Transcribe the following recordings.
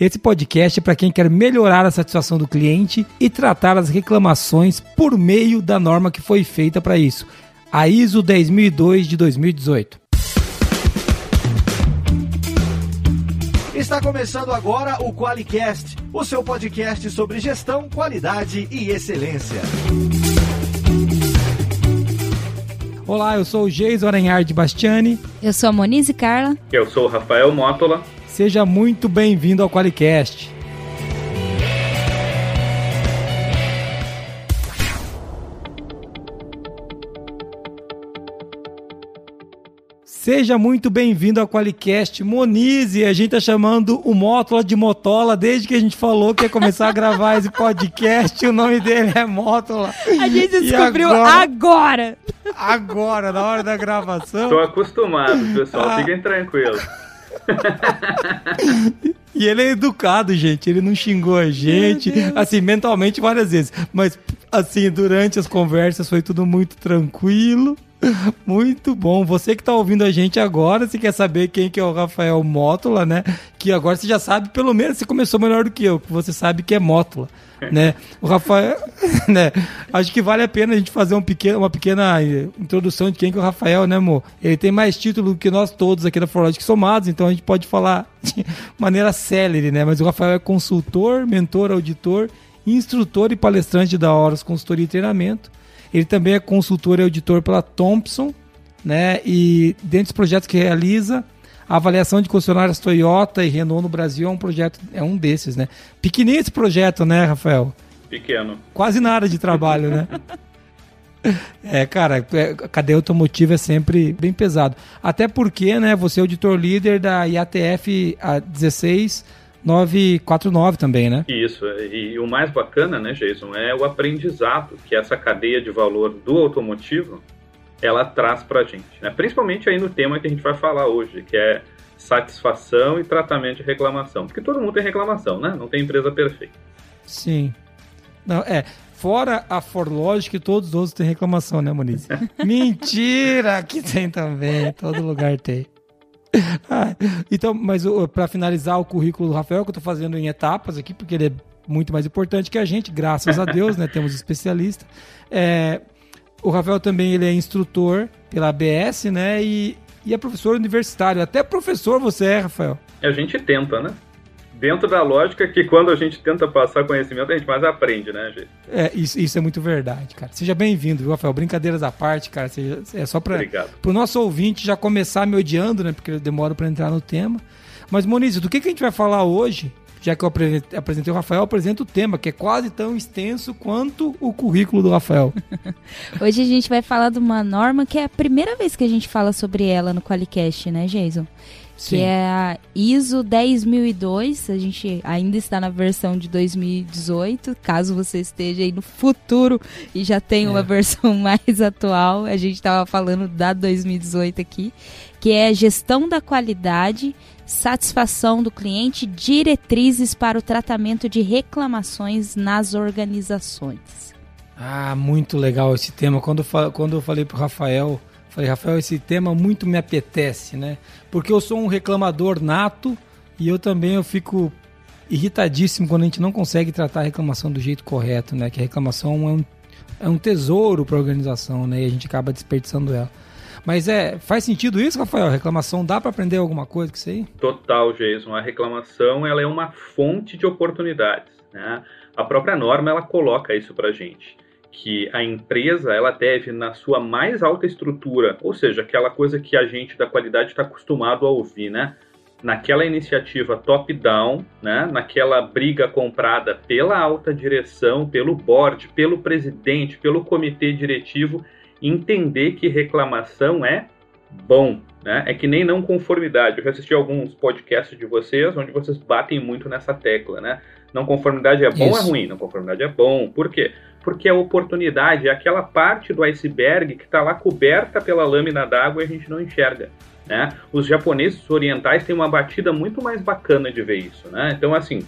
Esse podcast é para quem quer melhorar a satisfação do cliente e tratar as reclamações por meio da norma que foi feita para isso, a ISO 10002 de 2018. Está começando agora o QualiCast, o seu podcast sobre gestão, qualidade e excelência. Olá, eu sou o Geis Orenhard Bastiani. Eu sou a Monize Carla. Eu sou o Rafael Mótola. Seja muito bem-vindo ao Qualicast. Seja muito bem-vindo ao Qualicast Monize. A gente tá chamando o Mótola de Motola desde que a gente falou que ia começar a gravar esse podcast. O nome dele é Mótola. A gente descobriu agora, agora. Agora, na hora da gravação. Tô acostumado, pessoal. Ah. Fiquem tranquilos. e ele é educado, gente. Ele não xingou a gente, assim, mentalmente várias vezes. Mas, assim, durante as conversas foi tudo muito tranquilo. Muito bom. Você que está ouvindo a gente agora, se quer saber quem que é o Rafael Mótola, né? Que agora você já sabe, pelo menos você começou melhor do que eu, que você sabe que é Mótola, né? O Rafael, né? Acho que vale a pena a gente fazer um pequeno, uma pequena eh, introdução de quem que é o Rafael, né, amor? Ele tem mais título que nós todos aqui da Forlogic somados, então a gente pode falar de maneira célere, né? Mas o Rafael é consultor, mentor, auditor, instrutor e palestrante da Horus Consultoria e Treinamento ele também é consultor e auditor pela Thompson, né? E dentre os projetos que realiza, a avaliação de concessionárias Toyota e Renault no Brasil é um projeto, é um desses, né? Pequenininho esse projeto, né, Rafael? Pequeno. Quase nada de trabalho, né? É, cara, é, a cadeia automotiva é sempre bem pesado. Até porque, né, você é auditor líder da IATF 16 949 também, né? Isso, e, o mais bacana, né, Jason, é o aprendizado que essa cadeia de valor do automotivo ela traz para a gente, né? principalmente aí no tema que a gente vai falar hoje, que é satisfação e tratamento de reclamação, porque todo mundo tem reclamação, né? Não tem empresa perfeita. Sim. Não, é, fora a Forlogic, todos os outros têm reclamação, né, Moniz? Mentira, que tem também, todo lugar tem. Ah, então, mas para finalizar o currículo do Rafael, que eu estou fazendo em etapas aqui, porque ele é muito mais importante que a gente, graças a Deus, né? Temos especialista. É, o Rafael também ele é instrutor pela ABS, né? E, e é professor universitário. Até professor você é, Rafael. A gente tenta, né? Dentro da lógica que quando a gente tenta passar conhecimento, a gente mais aprende, né, gente? É, isso, isso é muito verdade, cara. Seja bem-vindo, viu, Rafael? Brincadeiras à parte, cara. Seja, é só para o nosso ouvinte já começar me odiando, né? Porque eu demoro para entrar no tema. Mas, Moniz, do que, que a gente vai falar hoje? Já que eu apresentei o Rafael, eu apresento o tema, que é quase tão extenso quanto o currículo do Rafael. hoje a gente vai falar de uma norma que é a primeira vez que a gente fala sobre ela no Qualicast, né, Jason? Que Sim. é a ISO 10002. A gente ainda está na versão de 2018. Caso você esteja aí no futuro e já tenha é. uma versão mais atual, a gente estava falando da 2018 aqui, que é a gestão da qualidade, satisfação do cliente, diretrizes para o tratamento de reclamações nas organizações. Ah, muito legal esse tema. Quando, quando eu falei para o Rafael Falei, Rafael, esse tema muito me apetece, né? Porque eu sou um reclamador nato e eu também eu fico irritadíssimo quando a gente não consegue tratar a reclamação do jeito correto, né? Que a reclamação é um, é um tesouro para a organização, né? E a gente acaba desperdiçando ela. Mas é, faz sentido isso, Rafael? A reclamação dá para aprender alguma coisa com isso aí? Total, Jason. A reclamação ela é uma fonte de oportunidades, né? A própria norma ela coloca isso para gente que a empresa ela deve na sua mais alta estrutura, ou seja, aquela coisa que a gente da qualidade está acostumado a ouvir, né? Naquela iniciativa top-down, né? naquela briga comprada pela alta direção, pelo board, pelo presidente, pelo comitê diretivo, entender que reclamação é bom, né? É que nem não conformidade. Eu já assisti alguns podcasts de vocês onde vocês batem muito nessa tecla, né? Não conformidade é bom ou é ruim? Não conformidade é bom. Por quê? Porque a oportunidade é aquela parte do iceberg que está lá coberta pela lâmina d'água e a gente não enxerga. Né? Os japoneses orientais têm uma batida muito mais bacana de ver isso. Né? Então, assim,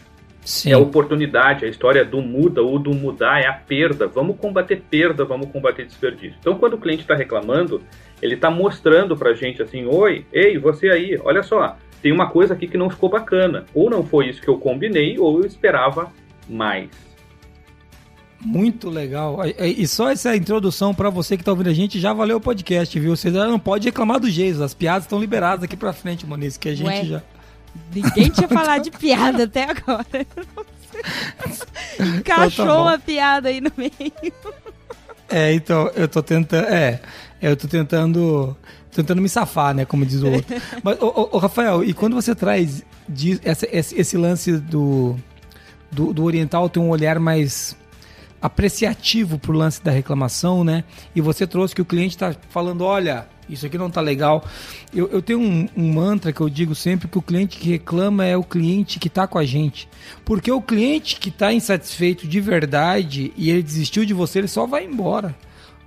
Sim. é a oportunidade, a história do muda ou do mudar é a perda. Vamos combater perda, vamos combater desperdício. Então, quando o cliente está reclamando, ele está mostrando para a gente assim: oi, ei, você aí, olha só, tem uma coisa aqui que não ficou bacana. Ou não foi isso que eu combinei, ou eu esperava mais. Muito legal. E só essa introdução para você que tá ouvindo a gente já valeu o podcast, viu? Você já não pode reclamar do Jesus. As piadas estão liberadas aqui pra frente, Moniz, que a gente Ué, já. Ninguém tinha falado de piada até agora. Encaixou então tá uma piada aí no meio. É, então, eu tô tentando. É, eu tô tentando. Tentando me safar, né? Como diz o outro. Mas, ô, ô, Rafael, e quando você traz de, essa, esse, esse lance do, do, do oriental ter um olhar mais apreciativo pro lance da reclamação, né? E você trouxe que o cliente está falando, olha, isso aqui não tá legal. Eu, eu tenho um, um, mantra que eu digo sempre que o cliente que reclama é o cliente que tá com a gente. Porque o cliente que tá insatisfeito de verdade e ele desistiu de você, ele só vai embora.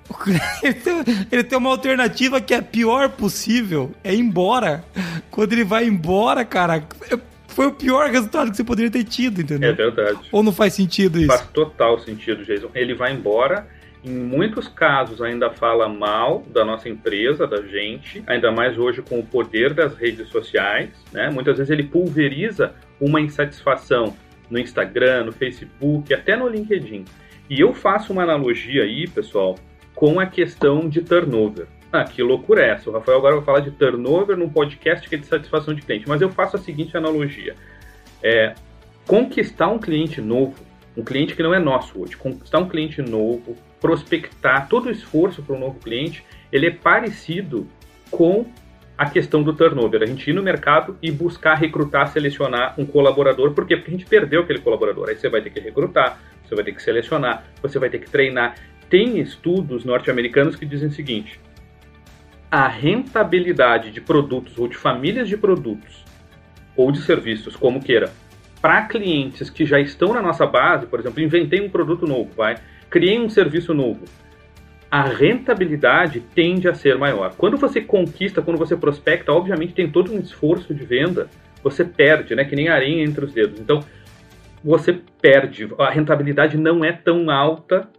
Ele tem, ele tem, uma alternativa que é pior possível, é ir embora. Quando ele vai embora, cara, foi o pior resultado que você poderia ter tido, entendeu? É verdade. Ou não faz sentido isso? Faz total sentido, Jason. Ele vai embora, em muitos casos ainda fala mal da nossa empresa, da gente, ainda mais hoje com o poder das redes sociais, né? Muitas vezes ele pulveriza uma insatisfação no Instagram, no Facebook, até no LinkedIn. E eu faço uma analogia aí, pessoal, com a questão de turnover. Ah, que loucura é essa? O Rafael agora vai falar de turnover num podcast que é de satisfação de cliente. Mas eu faço a seguinte analogia. É, conquistar um cliente novo, um cliente que não é nosso hoje, conquistar um cliente novo, prospectar, todo o esforço para um novo cliente, ele é parecido com a questão do turnover. A gente ir no mercado e buscar recrutar, selecionar um colaborador. Por quê? Porque a gente perdeu aquele colaborador. Aí você vai ter que recrutar, você vai ter que selecionar, você vai ter que treinar. Tem estudos norte-americanos que dizem o seguinte: a rentabilidade de produtos ou de famílias de produtos ou de serviços, como queira, para clientes que já estão na nossa base, por exemplo, inventei um produto novo, vai, criei um serviço novo, a rentabilidade tende a ser maior. Quando você conquista, quando você prospecta, obviamente tem todo um esforço de venda, você perde, né, que nem areia entre os dedos. Então, você perde, a rentabilidade não é tão alta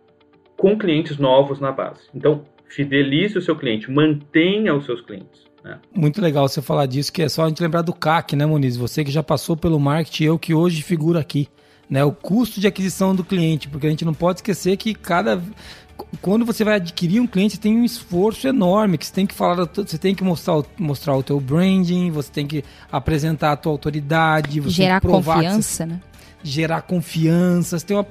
com clientes novos na base. Então, fidelize o seu cliente, mantenha os seus clientes. Né? Muito legal você falar disso, que é só a gente lembrar do CAC, né, Muniz? Você que já passou pelo marketing, eu que hoje figuro aqui. Né, o custo de aquisição do cliente, porque a gente não pode esquecer que cada quando você vai adquirir um cliente, tem um esforço enorme, que você tem que falar, você tem que mostrar, mostrar o teu branding, você tem que apresentar a tua autoridade, você gerar tem que provar confiança, você, né? Gerar confiança, você tem uma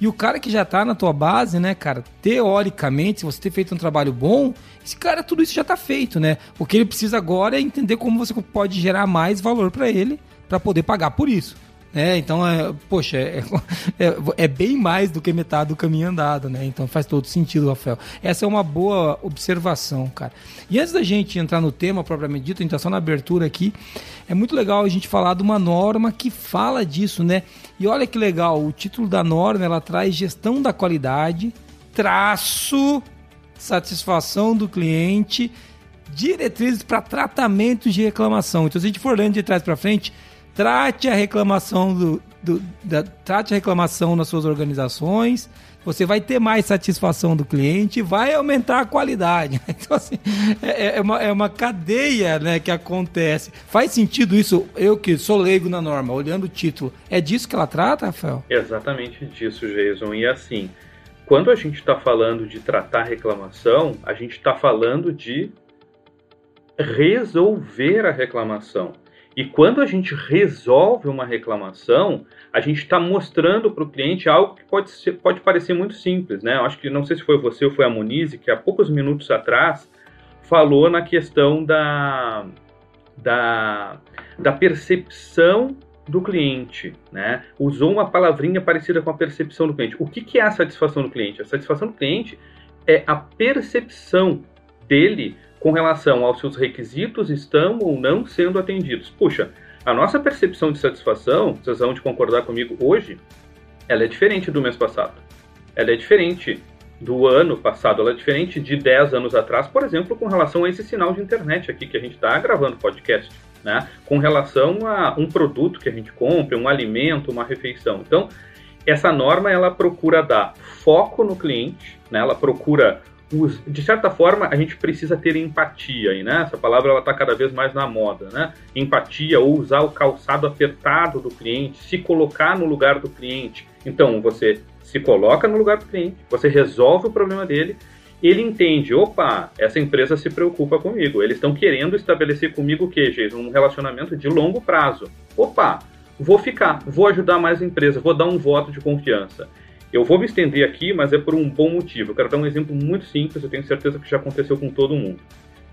e o cara que já tá na tua base, né, cara, teoricamente, se você ter feito um trabalho bom, esse cara, tudo isso já tá feito, né? O que ele precisa agora é entender como você pode gerar mais valor para ele para poder pagar por isso. É, então, é, poxa, é, é, é, bem mais do que metade do caminho andado, né? Então faz todo sentido, Rafael. Essa é uma boa observação, cara. E antes da gente entrar no tema propriamente dito, a gente tá só na abertura aqui, é muito legal a gente falar de uma norma que fala disso, né? E olha que legal, o título da norma, ela traz gestão da qualidade, traço, satisfação do cliente, diretrizes para tratamento de reclamação. Então, se a gente for lendo de trás para frente, trate a reclamação do, do da, trate a reclamação nas suas organizações. Você vai ter mais satisfação do cliente, vai aumentar a qualidade. Então, assim, é, é, é, uma, é uma cadeia né, que acontece. Faz sentido isso? Eu que sou leigo na norma, olhando o título, é disso que ela trata, Rafael? Exatamente disso, Jason. E assim, quando a gente está falando de tratar reclamação, a gente está falando de resolver a reclamação. E quando a gente resolve uma reclamação, a gente está mostrando para o cliente algo que pode, ser, pode parecer muito simples, né? Eu acho que não sei se foi você ou foi a Monize que há poucos minutos atrás falou na questão da, da, da percepção do cliente, né? Usou uma palavrinha parecida com a percepção do cliente. O que, que é a satisfação do cliente? A satisfação do cliente é a percepção dele com relação aos seus requisitos estão ou não sendo atendidos. Puxa, a nossa percepção de satisfação, vocês vão de concordar comigo hoje, ela é diferente do mês passado. Ela é diferente do ano passado, ela é diferente de 10 anos atrás, por exemplo, com relação a esse sinal de internet aqui que a gente está gravando podcast, né? Com relação a um produto que a gente compra, um alimento, uma refeição. Então, essa norma ela procura dar foco no cliente, né? Ela procura os, de certa forma, a gente precisa ter empatia aí, né? Essa palavra ela está cada vez mais na moda, né? Empatia ou usar o calçado apertado do cliente, se colocar no lugar do cliente. Então, você se coloca no lugar do cliente, você resolve o problema dele, ele entende, opa, essa empresa se preocupa comigo, eles estão querendo estabelecer comigo o que, Jason? Um relacionamento de longo prazo. Opa, vou ficar, vou ajudar mais a empresa, vou dar um voto de confiança. Eu vou me estender aqui, mas é por um bom motivo. Eu quero dar um exemplo muito simples, eu tenho certeza que já aconteceu com todo mundo.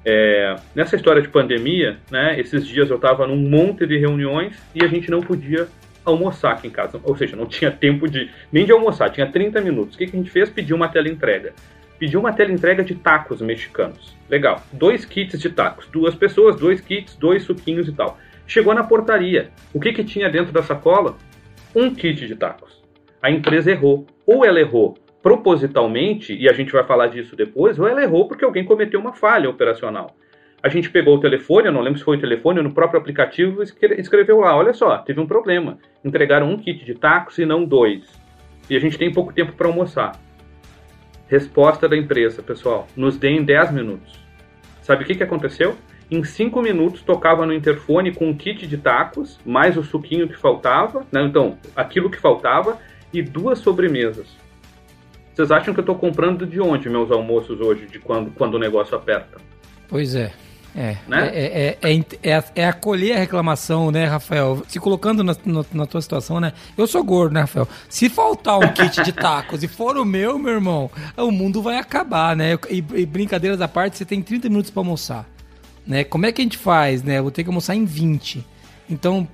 É, nessa história de pandemia, né, esses dias eu estava num monte de reuniões e a gente não podia almoçar aqui em casa. Ou seja, não tinha tempo de nem de almoçar, tinha 30 minutos. O que, que a gente fez? Pediu uma tela entrega. Pediu uma tela entrega de tacos mexicanos. Legal. Dois kits de tacos. Duas pessoas, dois kits, dois suquinhos e tal. Chegou na portaria. O que, que tinha dentro da sacola? Um kit de tacos a empresa errou. Ou ela errou propositalmente, e a gente vai falar disso depois, ou ela errou porque alguém cometeu uma falha operacional. A gente pegou o telefone, eu não lembro se foi o telefone, no próprio aplicativo escreveu lá, olha só, teve um problema. Entregaram um kit de tacos e não dois. E a gente tem pouco tempo para almoçar. Resposta da empresa, pessoal, nos deem 10 minutos. Sabe o que, que aconteceu? Em 5 minutos tocava no interfone com um kit de tacos, mais o suquinho que faltava, né? então, aquilo que faltava, e duas sobremesas. Vocês acham que eu estou comprando de onde meus almoços hoje, de quando, quando o negócio aperta? Pois é. É, né? é, é, é, é, acolher a reclamação, né, Rafael? Se colocando na, na, na, tua situação, né? Eu sou gordo, né, Rafael? Se faltar um kit de tacos e for o meu, meu irmão, o mundo vai acabar, né? E, e brincadeiras à parte, você tem 30 minutos para almoçar. Né? Como é que a gente faz, né? Eu vou ter que almoçar em 20. Então,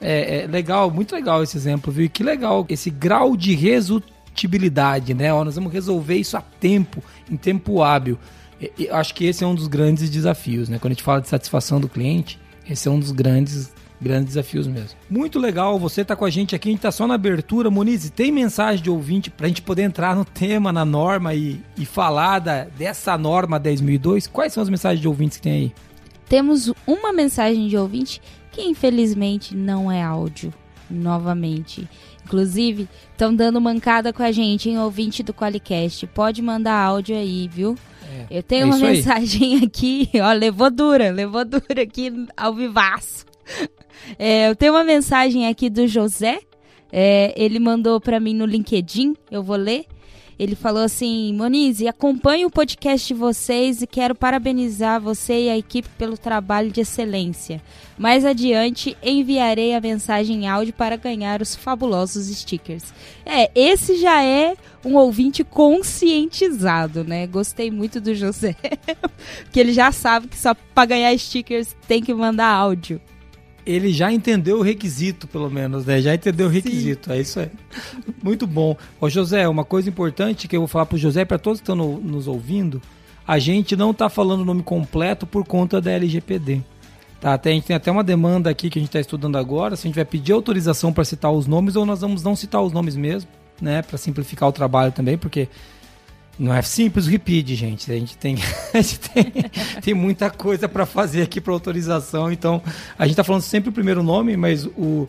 é, é, legal, muito legal esse exemplo, viu? E que legal esse grau de resultibilidade, né? Ó, nós vamos resolver isso a tempo, em tempo hábil. E, e, acho que esse é um dos grandes desafios, né? Quando a gente fala de satisfação do cliente, esse é um dos grandes grandes desafios mesmo. Muito legal, você tá com a gente aqui, a gente tá só na abertura. Moniz, tem mensagem de ouvinte pra gente poder entrar no tema, na norma e, e falar da, dessa norma 10.002? Quais são as mensagens de ouvintes que tem aí? Temos uma mensagem de ouvinte que infelizmente não é áudio, novamente. Inclusive, estão dando mancada com a gente, em ouvinte do Qualicast. Pode mandar áudio aí, viu? É, Eu tenho é uma mensagem aí. aqui, ó, levou dura, levou dura aqui ao vivaço. É, eu tenho uma mensagem aqui do José, é, ele mandou para mim no LinkedIn, eu vou ler. Ele falou assim: Monize, acompanho o podcast de vocês e quero parabenizar você e a equipe pelo trabalho de excelência. Mais adiante, enviarei a mensagem em áudio para ganhar os fabulosos stickers. É, esse já é um ouvinte conscientizado, né? Gostei muito do José, que ele já sabe que só para ganhar stickers tem que mandar áudio ele já entendeu o requisito, pelo menos, né? Já entendeu o requisito. Sim. É isso aí. Muito bom. Ô, José, uma coisa importante que eu vou falar pro José, para todos que estão no, nos ouvindo, a gente não tá falando o nome completo por conta da LGPD. Tá, até, a gente tem até uma demanda aqui que a gente está estudando agora, se a gente vai pedir autorização para citar os nomes ou nós vamos não citar os nomes mesmo, né? Para simplificar o trabalho também, porque não é simples o repeat, gente. A gente tem, a gente tem, tem muita coisa para fazer aqui para autorização. Então, a gente está falando sempre o primeiro nome, mas o,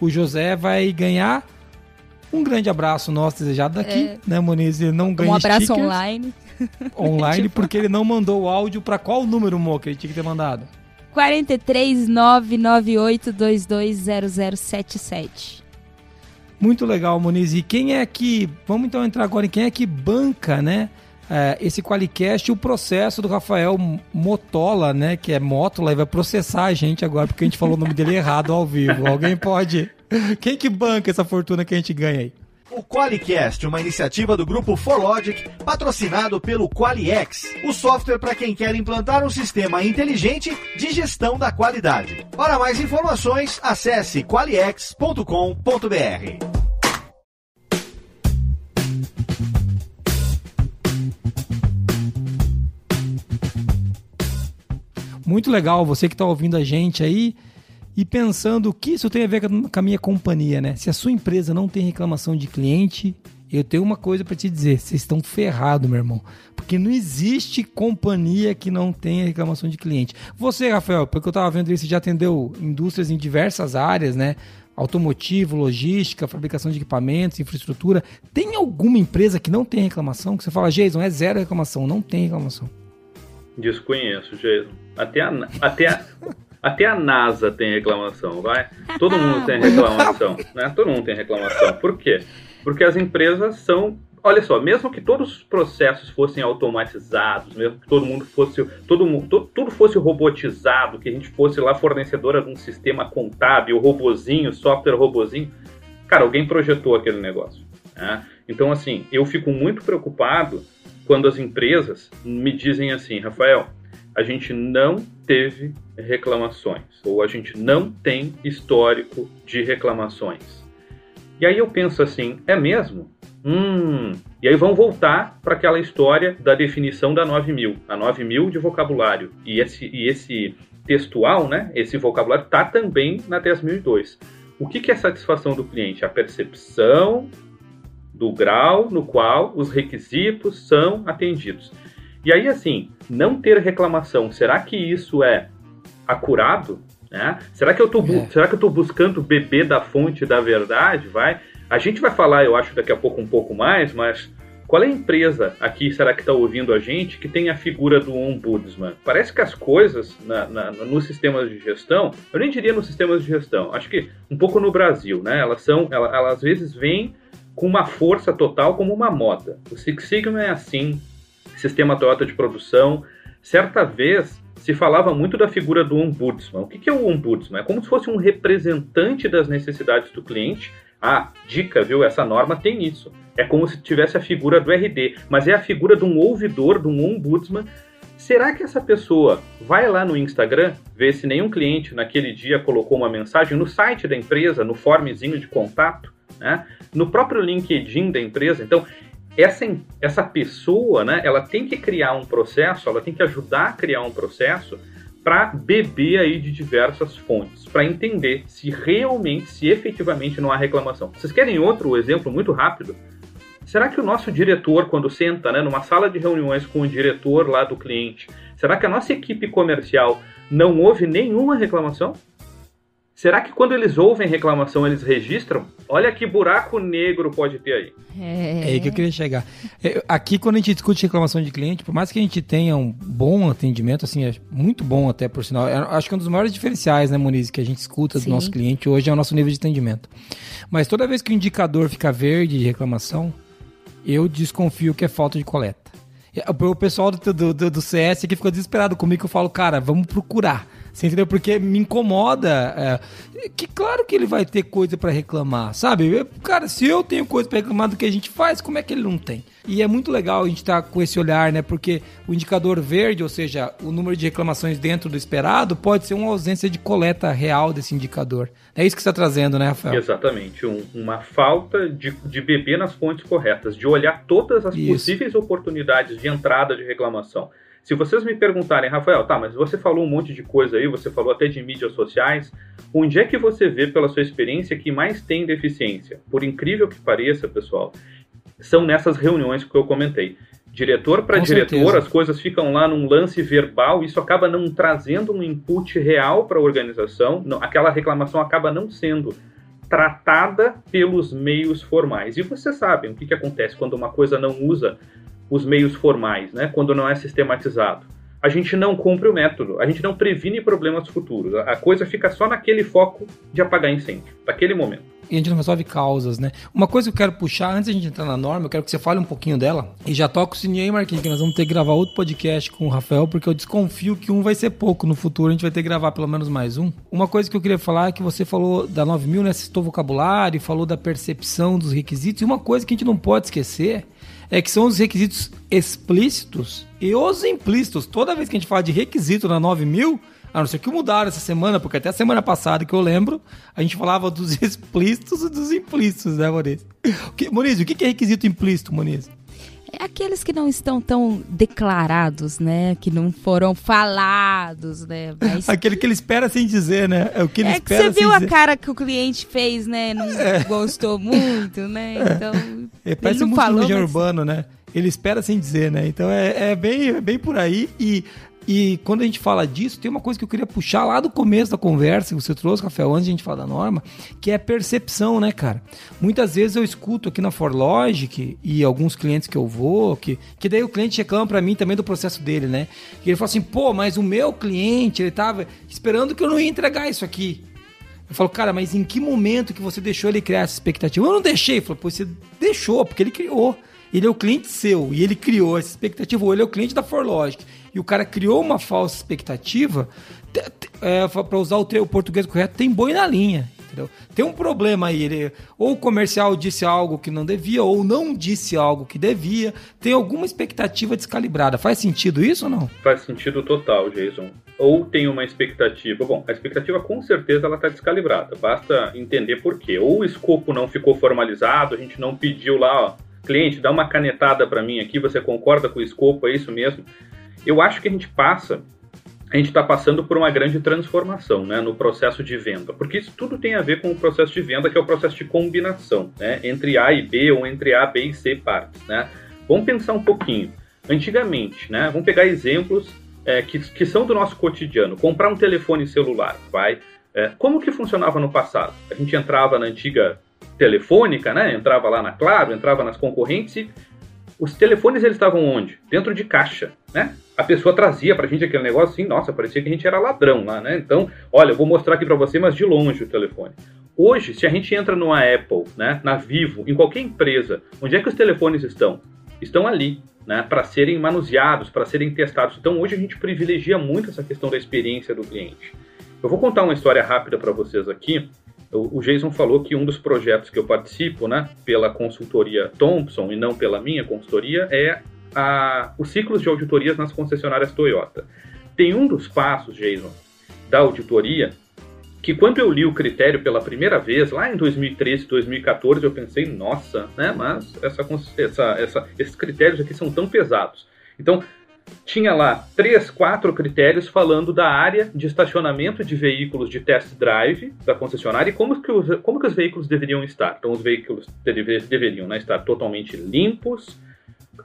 o José vai ganhar um grande abraço nosso desejado daqui, é. né, Moniz? Ele não ganha Um abraço online. Online, tipo... porque ele não mandou o áudio para qual número, Mo, que ele tinha que ter mandado? 43 998 220077. Muito legal, Moniz. E quem é que. Vamos então entrar agora em quem é que banca, né? É, esse Qualicast, o processo do Rafael Motola, né? Que é Motola, e vai processar a gente agora porque a gente falou o nome dele errado ao vivo. Alguém pode. Quem que banca essa fortuna que a gente ganha aí? O Qualicast, uma iniciativa do grupo ForLogic, patrocinado pelo Qualiex, o software para quem quer implantar um sistema inteligente de gestão da qualidade. Para mais informações, acesse qualiex.com.br. Muito legal, você que está ouvindo a gente aí e pensando o que isso tem a ver com a minha companhia, né? Se a sua empresa não tem reclamação de cliente, eu tenho uma coisa para te dizer, vocês estão ferrados, meu irmão. Porque não existe companhia que não tenha reclamação de cliente. Você, Rafael, porque eu estava vendo isso, já atendeu indústrias em diversas áreas, né? automotivo, logística, fabricação de equipamentos, infraestrutura. Tem alguma empresa que não tem reclamação? Que você fala, Jason, é zero reclamação, não tem reclamação. Desconheço, Jason. Até a, até a, até a NASA tem reclamação, vai? Todo mundo tem reclamação, né? Todo mundo tem reclamação. Por quê? Porque as empresas são olha só, mesmo que todos os processos fossem automatizados, mesmo que todo mundo fosse, todo mundo, tudo fosse robotizado, que a gente fosse lá fornecedora de um sistema contábil, robozinho, software robozinho, cara, alguém projetou aquele negócio. Né? Então, assim, eu fico muito preocupado quando as empresas me dizem assim, Rafael, a gente não teve reclamações, ou a gente não tem histórico de reclamações. E aí eu penso assim, é mesmo? Hum. E aí vão voltar para aquela história da definição da 9000, a 9000 de vocabulário. E esse, e esse textual, né, esse vocabulário está também na 10002. O que, que é satisfação do cliente? A percepção do grau no qual os requisitos são atendidos. E aí, assim, não ter reclamação, será que isso é acurado? Né? Será que eu estou é. será que eu tô buscando beber da fonte da verdade? Vai? A gente vai falar, eu acho, daqui a pouco um pouco mais, mas qual é a empresa aqui, será que está ouvindo a gente, que tem a figura do ombudsman? Parece que as coisas na, na, nos sistemas de gestão, eu nem diria nos sistemas de gestão, acho que um pouco no Brasil, né? Elas são, elas, elas às vezes vêm com uma força total como uma moda. O Six Sigma é assim, sistema Toyota de produção. Certa vez se falava muito da figura do ombudsman. O que é o ombudsman? É como se fosse um representante das necessidades do cliente ah, dica, viu? Essa norma tem isso. É como se tivesse a figura do RD, mas é a figura de um ouvidor, de um ombudsman. Será que essa pessoa vai lá no Instagram ver se nenhum cliente naquele dia colocou uma mensagem no site da empresa, no formezinho de contato, né? no próprio LinkedIn da empresa? Então, essa, essa pessoa, né, ela tem que criar um processo, ela tem que ajudar a criar um processo para beber aí de diversas fontes, para entender se realmente, se efetivamente não há reclamação. Vocês querem outro exemplo muito rápido? Será que o nosso diretor, quando senta né, numa sala de reuniões com o diretor lá do cliente, será que a nossa equipe comercial não houve nenhuma reclamação? Será que quando eles ouvem reclamação, eles registram? Olha que buraco negro pode ter aí. É, é aí que eu queria chegar. É, aqui, quando a gente discute reclamação de cliente, por mais que a gente tenha um bom atendimento, assim, é muito bom até por sinal, acho que é um dos maiores diferenciais, né, Moniz, que a gente escuta do Sim. nosso cliente hoje é o nosso nível de atendimento. Mas toda vez que o indicador fica verde de reclamação, eu desconfio que é falta de coleta. O pessoal do, do, do CS aqui fica desesperado comigo, que eu falo, cara, vamos procurar você entendeu? Porque me incomoda. É, que claro que ele vai ter coisa para reclamar, sabe? Cara, se eu tenho coisa para reclamar do que a gente faz, como é que ele não tem? E é muito legal a gente estar tá com esse olhar, né? Porque o indicador verde, ou seja, o número de reclamações dentro do esperado, pode ser uma ausência de coleta real desse indicador. É isso que você está trazendo, né, Rafael? Exatamente. Um, uma falta de, de beber nas fontes corretas, de olhar todas as isso. possíveis oportunidades de entrada de reclamação. Se vocês me perguntarem, Rafael, tá, mas você falou um monte de coisa aí, você falou até de mídias sociais, onde é que você vê pela sua experiência que mais tem deficiência? Por incrível que pareça, pessoal, são nessas reuniões que eu comentei. Diretor para diretor, certeza. as coisas ficam lá num lance verbal, isso acaba não trazendo um input real para a organização, não, aquela reclamação acaba não sendo tratada pelos meios formais. E vocês sabem o que, que acontece quando uma coisa não usa os meios formais, né, quando não é sistematizado. A gente não cumpre o método, a gente não previne problemas futuros. A coisa fica só naquele foco de apagar incêndio, naquele momento. E a gente não resolve causas, né? Uma coisa que eu quero puxar, antes a gente entrar na norma, eu quero que você fale um pouquinho dela. E já toca o sininho aí, Marquinhos, que nós vamos ter que gravar outro podcast com o Rafael, porque eu desconfio que um vai ser pouco. No futuro a gente vai ter que gravar pelo menos mais um. Uma coisa que eu queria falar é que você falou da 9000, né? Citou vocabulário, falou da percepção dos requisitos. E uma coisa que a gente não pode esquecer é que são os requisitos explícitos e os implícitos. Toda vez que a gente fala de requisito na 9000, a não ser que mudaram essa semana, porque até a semana passada que eu lembro, a gente falava dos explícitos e dos implícitos, né, Moniz? Moniz, o que é requisito implícito, Moniz? É aqueles que não estão tão declarados, né? Que não foram falados, né? Mas... Aquele que ele espera sem dizer, né? É o que ele é espera que você viu a cara que o cliente fez, né? Não é. gostou muito, né? É. Então. É, parece ele não um falou, mas... urbano, né? Ele espera sem dizer, né? Então é, é, bem, é bem por aí. E E quando a gente fala disso, tem uma coisa que eu queria puxar lá do começo da conversa que você trouxe, Rafael, antes de a gente falar da norma, que é percepção, né, cara? Muitas vezes eu escuto aqui na ForLogic e alguns clientes que eu vou, que, que daí o cliente reclama para mim também do processo dele, né? E ele fala assim, pô, mas o meu cliente, ele tava esperando que eu não ia entregar isso aqui. Eu falo, cara, mas em que momento que você deixou ele criar essa expectativa? Eu não deixei. Falou, pô, você deixou, porque ele criou. Ele é o cliente seu e ele criou essa expectativa, ou ele é o cliente da ForLogic o cara criou uma falsa expectativa, é, para usar o, o português correto, tem boi na linha. Entendeu? Tem um problema aí, ele, ou o comercial disse algo que não devia, ou não disse algo que devia, tem alguma expectativa descalibrada. Faz sentido isso ou não? Faz sentido total, Jason. Ou tem uma expectativa, bom, a expectativa com certeza ela está descalibrada, basta entender por quê. Ou o escopo não ficou formalizado, a gente não pediu lá, ó, cliente, dá uma canetada para mim aqui, você concorda com o escopo, é isso mesmo? Eu acho que a gente passa, a gente está passando por uma grande transformação né, no processo de venda, porque isso tudo tem a ver com o processo de venda, que é o processo de combinação né, entre A e B ou entre A, B e C partes. Né? Vamos pensar um pouquinho. Antigamente, né, vamos pegar exemplos é, que, que são do nosso cotidiano. Comprar um telefone celular, vai. É, como que funcionava no passado? A gente entrava na antiga telefônica, né? Entrava lá na Claro, entrava nas concorrentes e os telefones eles estavam onde? Dentro de caixa, né? A pessoa trazia pra gente aquele negócio assim, nossa, parecia que a gente era ladrão lá, né? Então, olha, eu vou mostrar aqui para você, mas de longe o telefone. Hoje, se a gente entra numa Apple, né, na Vivo, em qualquer empresa, onde é que os telefones estão? Estão ali, né, para serem manuseados, para serem testados. Então, hoje a gente privilegia muito essa questão da experiência do cliente. Eu vou contar uma história rápida para vocês aqui o Jason falou que um dos projetos que eu participo, né, pela consultoria Thompson e não pela minha consultoria, é a, os ciclos de auditorias nas concessionárias Toyota. Tem um dos passos, Jason, da auditoria, que quando eu li o critério pela primeira vez, lá em 2013, 2014, eu pensei, nossa, né, mas essa, essa, essa, esses critérios aqui são tão pesados. Então, tinha lá três, quatro critérios falando da área de estacionamento de veículos de test drive da concessionária e como que os, como que os veículos deveriam estar. Então, os veículos deve, deveriam né, estar totalmente limpos,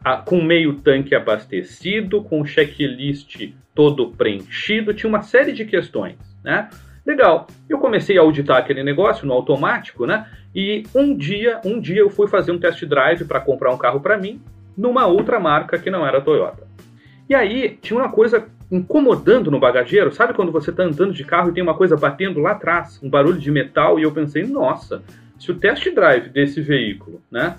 a, com meio tanque abastecido, com checklist todo preenchido, tinha uma série de questões, né? Legal. Eu comecei a auditar aquele negócio no automático, né? E um dia, um dia eu fui fazer um test drive para comprar um carro para mim numa outra marca que não era Toyota. E aí tinha uma coisa incomodando no bagageiro, sabe quando você está andando de carro e tem uma coisa batendo lá atrás, um barulho de metal, e eu pensei, nossa, se o test drive desse veículo, né,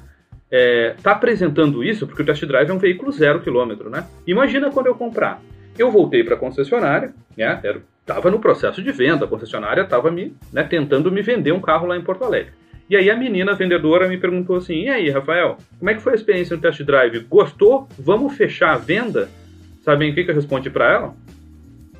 é, tá apresentando isso, porque o test drive é um veículo zero quilômetro, né? Imagina quando eu comprar. Eu voltei para a concessionária, né? Era, tava no processo de venda, a concessionária estava me, né, tentando me vender um carro lá em Porto Alegre. E aí a menina vendedora me perguntou assim: "E aí, Rafael, como é que foi a experiência no test drive? Gostou? Vamos fechar a venda?" Sabem o que, que eu respondi para ela?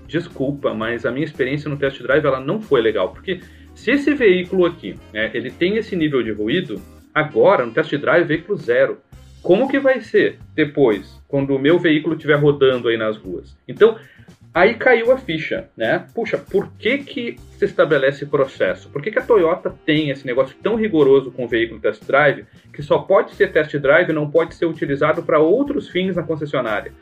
Desculpa, mas a minha experiência no test drive ela não foi legal, porque se esse veículo aqui, né, ele tem esse nível de ruído, agora no test drive veículo zero. Como que vai ser depois, quando o meu veículo estiver rodando aí nas ruas? Então, aí caiu a ficha, né? Puxa, por que que se estabelece processo? Por que que a Toyota tem esse negócio tão rigoroso com o veículo test drive, que só pode ser test drive e não pode ser utilizado para outros fins na concessionária?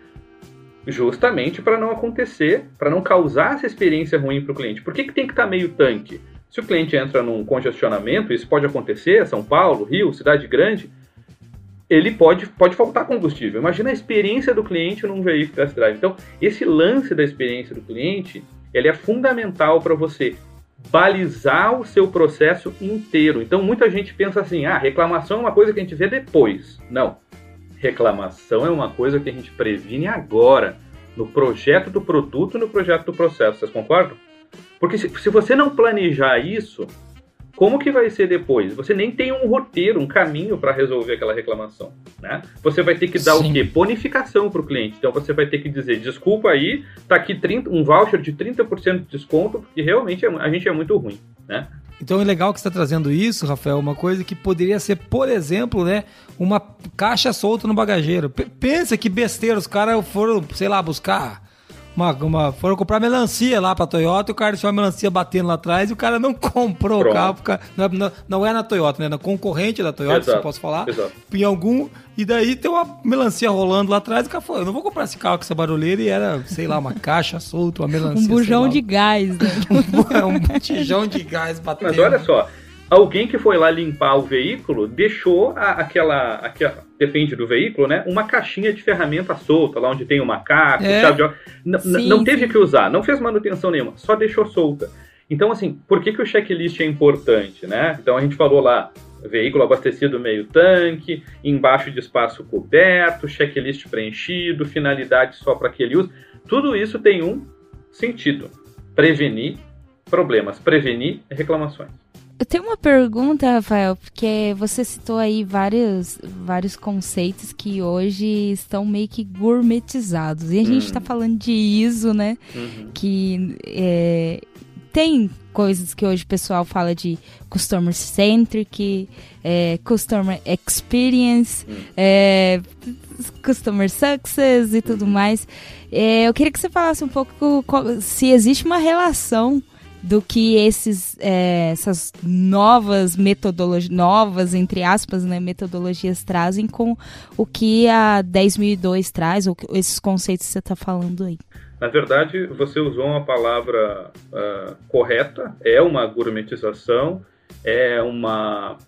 Justamente para não acontecer, para não causar essa experiência ruim para o cliente. Por que, que tem que estar tá meio tanque? Se o cliente entra num congestionamento, isso pode acontecer, São Paulo, Rio, cidade grande, ele pode, pode faltar combustível. Imagina a experiência do cliente num veículo test drive. Então, esse lance da experiência do cliente, ele é fundamental para você balizar o seu processo inteiro. Então, muita gente pensa assim, ah, reclamação é uma coisa que a gente vê depois. Não reclamação é uma coisa que a gente previne agora, no projeto do produto no projeto do processo. Vocês concordam? Porque se, se, você não planejar isso, como que vai ser depois? Você nem tem um roteiro, um caminho para resolver aquela reclamação, né? Você vai ter que dar Sim. o quê? Bonificação para o cliente. Então você vai ter que dizer, desculpa aí, tá aqui 30, um voucher de 30% de desconto, porque realmente é a gente é muito ruim, né? Então é legal que você está trazendo isso, Rafael, uma coisa que poderia ser, por exemplo, né, uma caixa solta no bagageiro. P pensa que besteira, os caras foram, sei lá, buscar uma, uma, foram comprar melancia lá pra Toyota e o cara tinha uma melancia batendo lá atrás e o cara não comprou Pronto. o carro. Porque, não, não, não, é na Toyota, né? Na concorrente da Toyota, Exato. se eu posso falar. Exato. Em algum. E daí tem uma melancia rolando lá atrás e o cara falou: eu não vou comprar esse carro com essa barulheira e era, sei lá, uma caixa solta, uma melancia. Um bujão de gás, né? um, um botijão de gás batendo. Mas olha só, alguém que foi lá limpar o veículo deixou a, aquela, aquela, depende do veículo, né? Uma caixinha de ferramenta solta, lá onde tem o macaco, é. chave de sim, Não teve sim. que usar, não fez manutenção nenhuma, só deixou solta. Então, assim, por que, que o checklist é importante, né? Então a gente falou lá, veículo abastecido meio tanque, embaixo de espaço coberto, checklist preenchido, finalidade só para aquele uso. Tudo isso tem um sentido: prevenir problemas, prevenir reclamações. Eu tenho uma pergunta, Rafael, porque você citou aí vários, vários conceitos que hoje estão meio que gourmetizados. E a gente está hum. falando de ISO, né? Uhum. Que é, tem coisas que hoje o pessoal fala de customer centric, é, customer experience, hum. é, customer success e tudo mais. É, eu queria que você falasse um pouco se existe uma relação do que esses, é, essas novas metodologias, novas, entre aspas, né, metodologias trazem com o que a 10.002 traz, ou esses conceitos que você está falando aí. Na verdade, você usou uma palavra uh, correta, é uma gourmetização, é uma...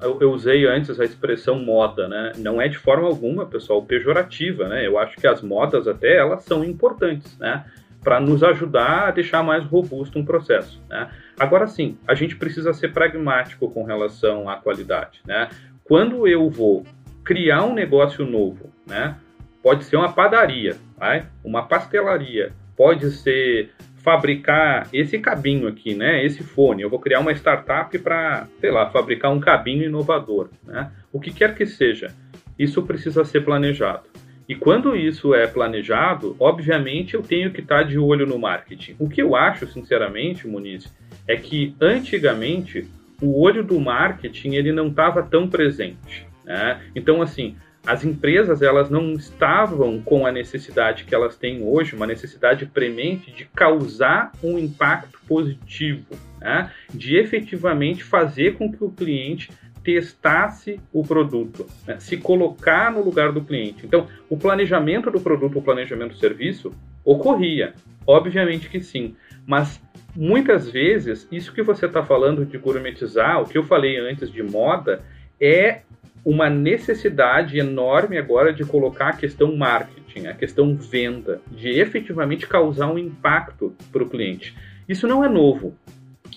Eu, usei antes a expressão moda, né? Não é de forma alguma, pessoal, pejorativa, né? Eu acho que as modas até, elas são importantes, né? Para nos ajudar a deixar mais robusto um processo. Né? Agora sim, a gente precisa ser pragmático com relação à qualidade. Né? Quando eu vou criar um negócio novo, né? pode ser uma padaria, vai? uma pastelaria, pode ser fabricar esse cabinho aqui, né? Esse fone. Eu vou criar uma startup para, sei lá, fabricar um cabinho inovador, né? O que quer que seja, isso precisa ser planejado. E quando isso é planejado, obviamente eu tenho que estar de olho no marketing. O que eu acho, sinceramente, Muniz, é que antigamente o olho do marketing ele não estava tão presente. Né? Então, assim, as empresas elas não estavam com a necessidade que elas têm hoje, uma necessidade premente de causar um impacto positivo, né? de efetivamente fazer com que o cliente testasse o produto, né? se colocar no lugar do cliente. Então, o planejamento do produto, o planejamento do serviço ocorria, obviamente que sim, mas muitas vezes isso que você está falando de gourmetizar, o que eu falei antes de moda, é uma necessidade enorme agora de colocar a questão marketing, a questão venda, de efetivamente causar um impacto para o cliente. Isso não é novo,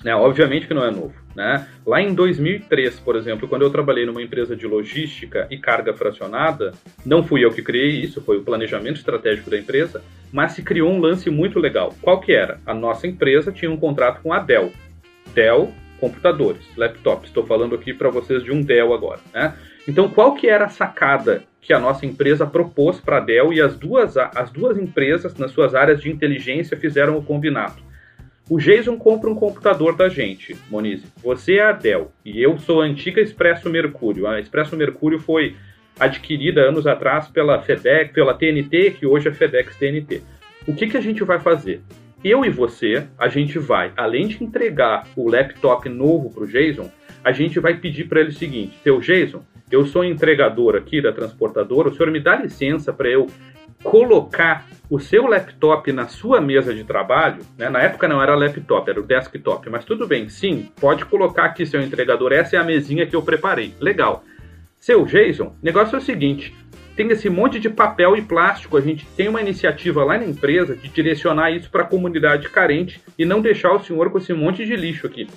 né? Obviamente que não é novo. Né? Lá em 2003, por exemplo, quando eu trabalhei numa empresa de logística e carga fracionada, não fui eu que criei isso, foi o planejamento estratégico da empresa, mas se criou um lance muito legal. Qual que era? A nossa empresa tinha um contrato com a Dell. Dell computadores, laptops. Estou falando aqui para vocês de um Dell agora, né? Então, qual que era a sacada que a nossa empresa propôs para a Dell e as duas, as duas empresas, nas suas áreas de inteligência, fizeram o combinado? O Jason compra um computador da gente, Monize. Você é a Dell e eu sou a antiga Expresso Mercúrio. A Expresso Mercúrio foi adquirida anos atrás pela FedEx, pela TNT, que hoje é FedEx TNT. O que, que a gente vai fazer? Eu e você, a gente vai, além de entregar o laptop novo para o Jason, a gente vai pedir para ele o seguinte: seu Jason, eu sou entregador aqui da transportadora, o senhor me dá licença para eu colocar o seu laptop na sua mesa de trabalho, né? na época não era laptop, era o desktop, mas tudo bem, sim, pode colocar aqui seu entregador, essa é a mesinha que eu preparei, legal. Seu Jason, negócio é o seguinte, tem esse monte de papel e plástico, a gente tem uma iniciativa lá na empresa de direcionar isso para a comunidade carente e não deixar o senhor com esse monte de lixo aqui.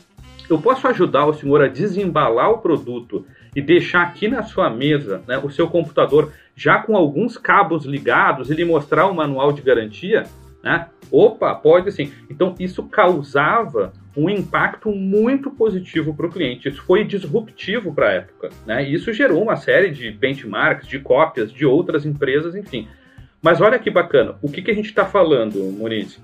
Eu posso ajudar o senhor a desembalar o produto e deixar aqui na sua mesa né, o seu computador já com alguns cabos ligados e lhe mostrar o manual de garantia, né? Opa, pode sim. Então isso causava um impacto muito positivo para o cliente. Isso foi disruptivo para a época, né? Isso gerou uma série de benchmarks, de cópias de outras empresas, enfim. Mas olha que bacana. O que, que a gente está falando, Moniz?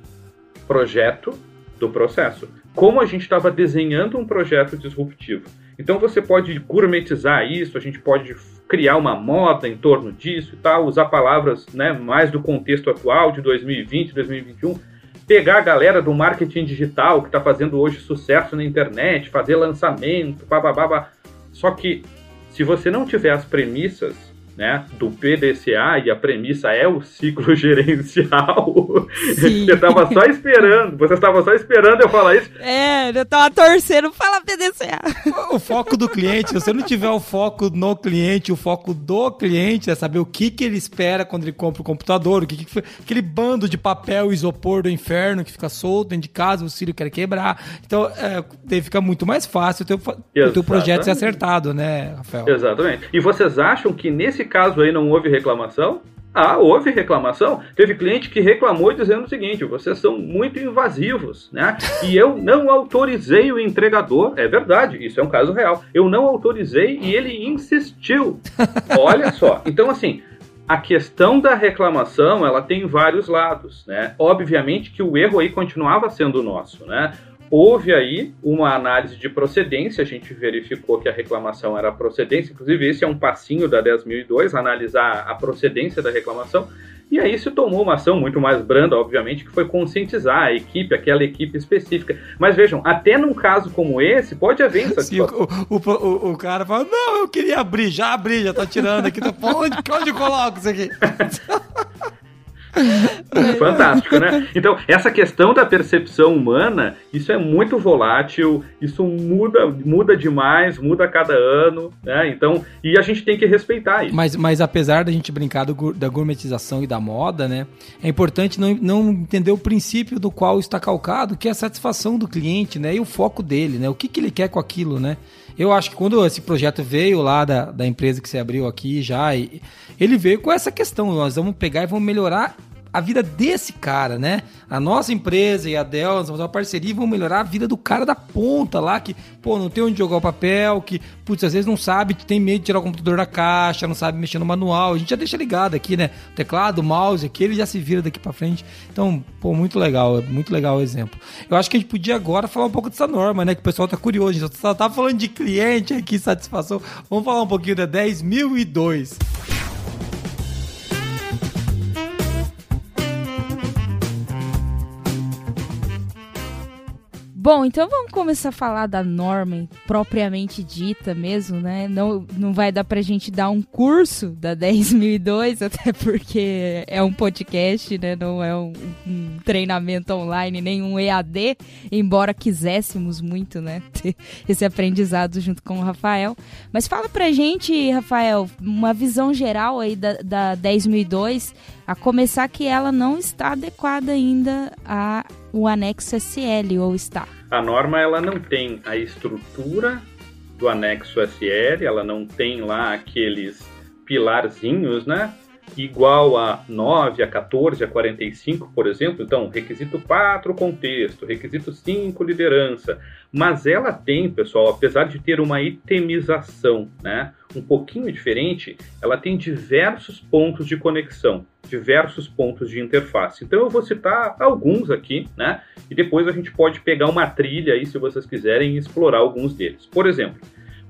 Projeto do processo. Como a gente estava desenhando um projeto disruptivo. Então você pode gourmetizar isso, a gente pode criar uma moda em torno disso e tal, usar palavras né, mais do contexto atual de 2020, 2021, pegar a galera do marketing digital que está fazendo hoje sucesso na internet, fazer lançamento, babá. Só que se você não tiver as premissas né, do PDCA e a premissa é o ciclo gerencial. Sim. você estava só esperando, você estava só esperando eu falar isso. É, eu estava torcendo para PDCA. O foco do cliente, se você não tiver o foco no cliente, o foco do cliente é saber o que, que ele espera quando ele compra o computador, o que, que foi aquele bando de papel isopor do inferno que fica solto dentro de casa, o Círio quer quebrar. Então, é, fica muito mais fácil o teu, o teu projeto ser acertado, né, Rafael? Exatamente. E vocês acham que nesse nesse caso aí não houve reclamação? Ah, houve reclamação. Teve cliente que reclamou dizendo o seguinte: vocês são muito invasivos, né? E eu não autorizei o entregador. É verdade, isso é um caso real. Eu não autorizei e ele insistiu. Olha só. Então, assim, a questão da reclamação ela tem vários lados, né? Obviamente que o erro aí continuava sendo nosso, né? Houve aí uma análise de procedência, a gente verificou que a reclamação era procedência, inclusive esse é um passinho da 10.002, analisar a procedência da reclamação, e aí se tomou uma ação muito mais branda, obviamente, que foi conscientizar a equipe, aquela equipe específica. Mas vejam, até num caso como esse, pode haver essa Sim, o, o, o, cara fala, não, eu queria abrir, já abri, já tá tirando aqui. Onde, onde eu coloco isso aqui? Fantástico, né? Então, essa questão da percepção humana, isso é muito volátil, isso muda, muda demais, muda a cada ano, né? Então, e a gente tem que respeitar isso. Mas, mas apesar da gente brincar do, da gourmetização e da moda, né? É importante não, não entender o princípio do qual está calcado, que é a satisfação do cliente, né? E o foco dele, né? O que, que ele quer com aquilo, né? Eu acho que quando esse projeto veio lá da, da empresa que você abriu aqui já, ele veio com essa questão. Nós vamos pegar e vamos melhorar a vida desse cara, né? A nossa empresa e a nós vamos uma parceria e vamos melhorar a vida do cara da ponta lá, que, pô, não tem onde jogar o papel, que, putz, às vezes não sabe, tem medo de tirar o computador da caixa, não sabe mexer no manual. A gente já deixa ligado aqui, né? O teclado, o mouse, aqui ele já se vira daqui para frente. Então, pô, muito legal, muito legal o exemplo. Eu acho que a gente podia agora falar um pouco dessa norma, né? Que o pessoal tá curioso. Só tá falando de cliente aqui, satisfação. Vamos falar um pouquinho da 10.002. Bom, então vamos começar a falar da norma propriamente dita mesmo, né? Não, não vai dar pra gente dar um curso da 10.002, até porque é um podcast, né? Não é um, um, treinamento online, nem um EAD, embora quiséssemos muito, né? Ter esse aprendizado junto com o Rafael. Mas fala pra gente, Rafael, uma visão geral aí da, da 10.002, a começar que ela não está adequada ainda a o anexo SL ou está? A norma ela não tem a estrutura do anexo SL, ela não tem lá aqueles pilarzinhos, né? Igual a 9, a 14, a 45, por exemplo. Então, requisito 4, contexto, requisito 5, liderança. Mas ela tem, pessoal, apesar de ter uma itemização, né? Um pouquinho diferente, ela tem diversos pontos de conexão diversos pontos de interface. Então eu vou citar alguns aqui, né? E depois a gente pode pegar uma trilha aí, se vocês quiserem, explorar alguns deles. Por exemplo,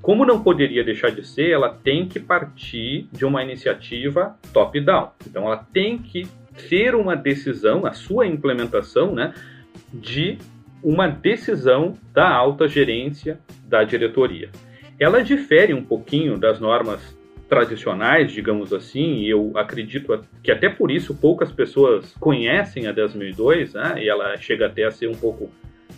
como não poderia deixar de ser, ela tem que partir de uma iniciativa top-down. Então ela tem que ter uma decisão, a sua implementação, né? De uma decisão da alta gerência da diretoria. Ela difere um pouquinho das normas tradicionais, digamos assim, e eu acredito que até por isso poucas pessoas conhecem a 10.002, né, e ela chega até a ser um pouco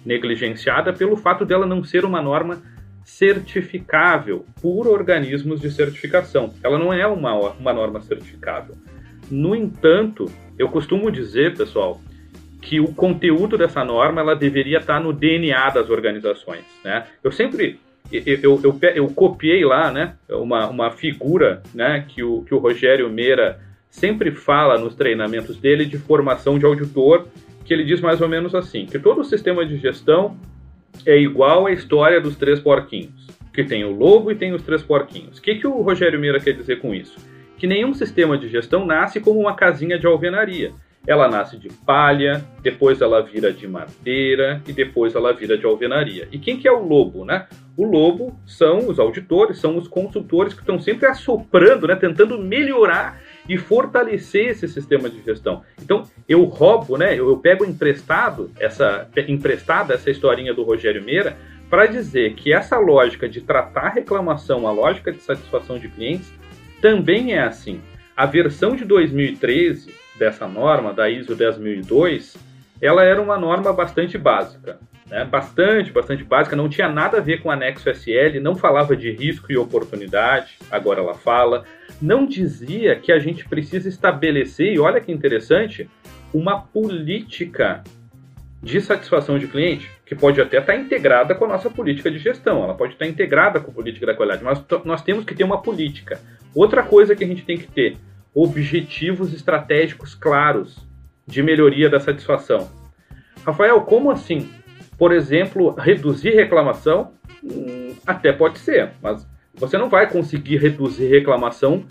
negligenciada pelo fato dela não ser uma norma certificável por organismos de certificação. Ela não é uma, uma norma certificável. No entanto, eu costumo dizer, pessoal, que o conteúdo dessa norma ela deveria estar no DNA das organizações. Né? Eu sempre eu, eu, eu, copiei lá, né, uma, uma figura, né, que o, que o Rogério Meira sempre fala nos treinamentos dele de formação de auditor, que ele diz mais ou menos assim, que todo o sistema de gestão é igual à história dos três porquinhos, que tem o lobo e tem os três porquinhos. O que, que o Rogério Meira quer dizer com isso? Que nenhum sistema de gestão nasce como uma casinha de alvenaria. ela nasce de palha, depois ela vira de madeira e depois ela vira de alvenaria. E quem que é o lobo, né? O lobo são os auditores, são os consultores que estão sempre assoprando, né, tentando melhorar e fortalecer esse sistema de gestão. Então, eu roubo, né, eu, pego emprestado essa emprestada essa historinha do Rogério Meira para dizer que essa lógica de tratar reclamação, a lógica de satisfação de clientes, também é assim. A versão de 2013 dessa norma, da ISO 10002, ela era uma norma bastante básica. Né? Bastante, bastante básica, não tinha nada a ver com anexo SL, não falava de risco e oportunidade, agora ela fala. Não dizia que a gente precisa estabelecer, e olha que interessante, uma política de satisfação de cliente, que pode até estar integrada com a nossa política de gestão, ela pode estar integrada com a política da qualidade, mas nós temos que ter uma política. Outra coisa que a gente tem que ter, objetivos estratégicos claros de melhoria da satisfação. Rafael, como assim? Por exemplo, reduzir reclamação? Hum, até pode ser, mas você não vai conseguir reduzir reclamação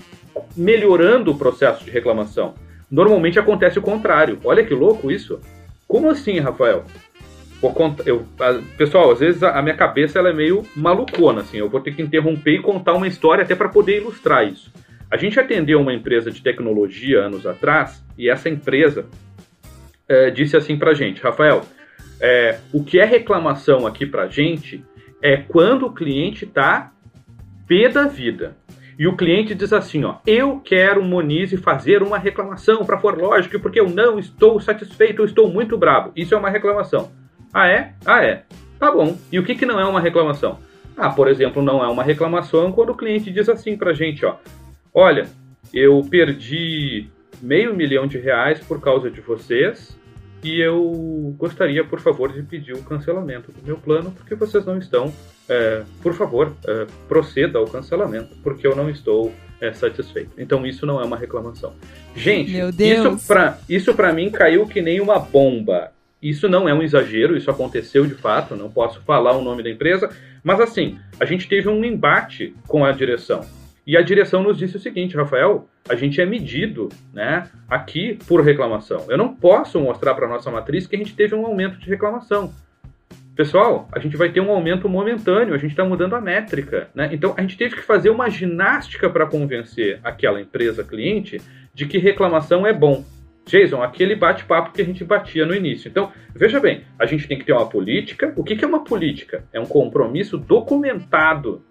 melhorando o processo de reclamação. Normalmente acontece o contrário. Olha que louco isso. Como assim, Rafael? Eu, pessoal, às vezes a minha cabeça ela é meio malucona, assim. Eu vou ter que interromper e contar uma história até para poder ilustrar isso. A gente atendeu uma empresa de tecnologia anos atrás e essa empresa é, disse assim para gente, Rafael, é, o que é reclamação aqui para gente é quando o cliente está pé da vida. E o cliente diz assim, ó, eu quero Monize fazer uma reclamação para ForLogic porque eu não estou satisfeito, eu estou muito bravo. Isso é uma reclamação. Ah é? Ah é. Tá bom. E o que, que não é uma reclamação? Ah, por exemplo, não é uma reclamação quando o cliente diz assim para gente, ó, olha, eu perdi meio milhão de reais por causa de vocês e eu gostaria, por favor, de pedir o cancelamento do meu plano porque vocês não estão, é, por favor, é, proceda ao cancelamento porque eu não estou é, satisfeito. Então isso não é uma reclamação. Gente, isso para isso para mim caiu que nem uma bomba. Isso não é um exagero, isso aconteceu de fato, não posso falar o nome da empresa, mas assim, a gente teve um embate com a direção. E a direção nos disse o seguinte, Rafael, a gente é medido, né, aqui por reclamação. Eu não posso mostrar para nossa matriz que a gente teve um aumento de reclamação. Pessoal, a gente vai ter um aumento momentâneo, a gente está mudando a métrica, né? Então a gente teve que fazer uma ginástica para convencer aquela empresa cliente de que reclamação é bom. Jason, aquele bate-papo que a gente batia no início. Então, veja bem, a gente tem que ter uma política. O que é uma política? É um compromisso documentado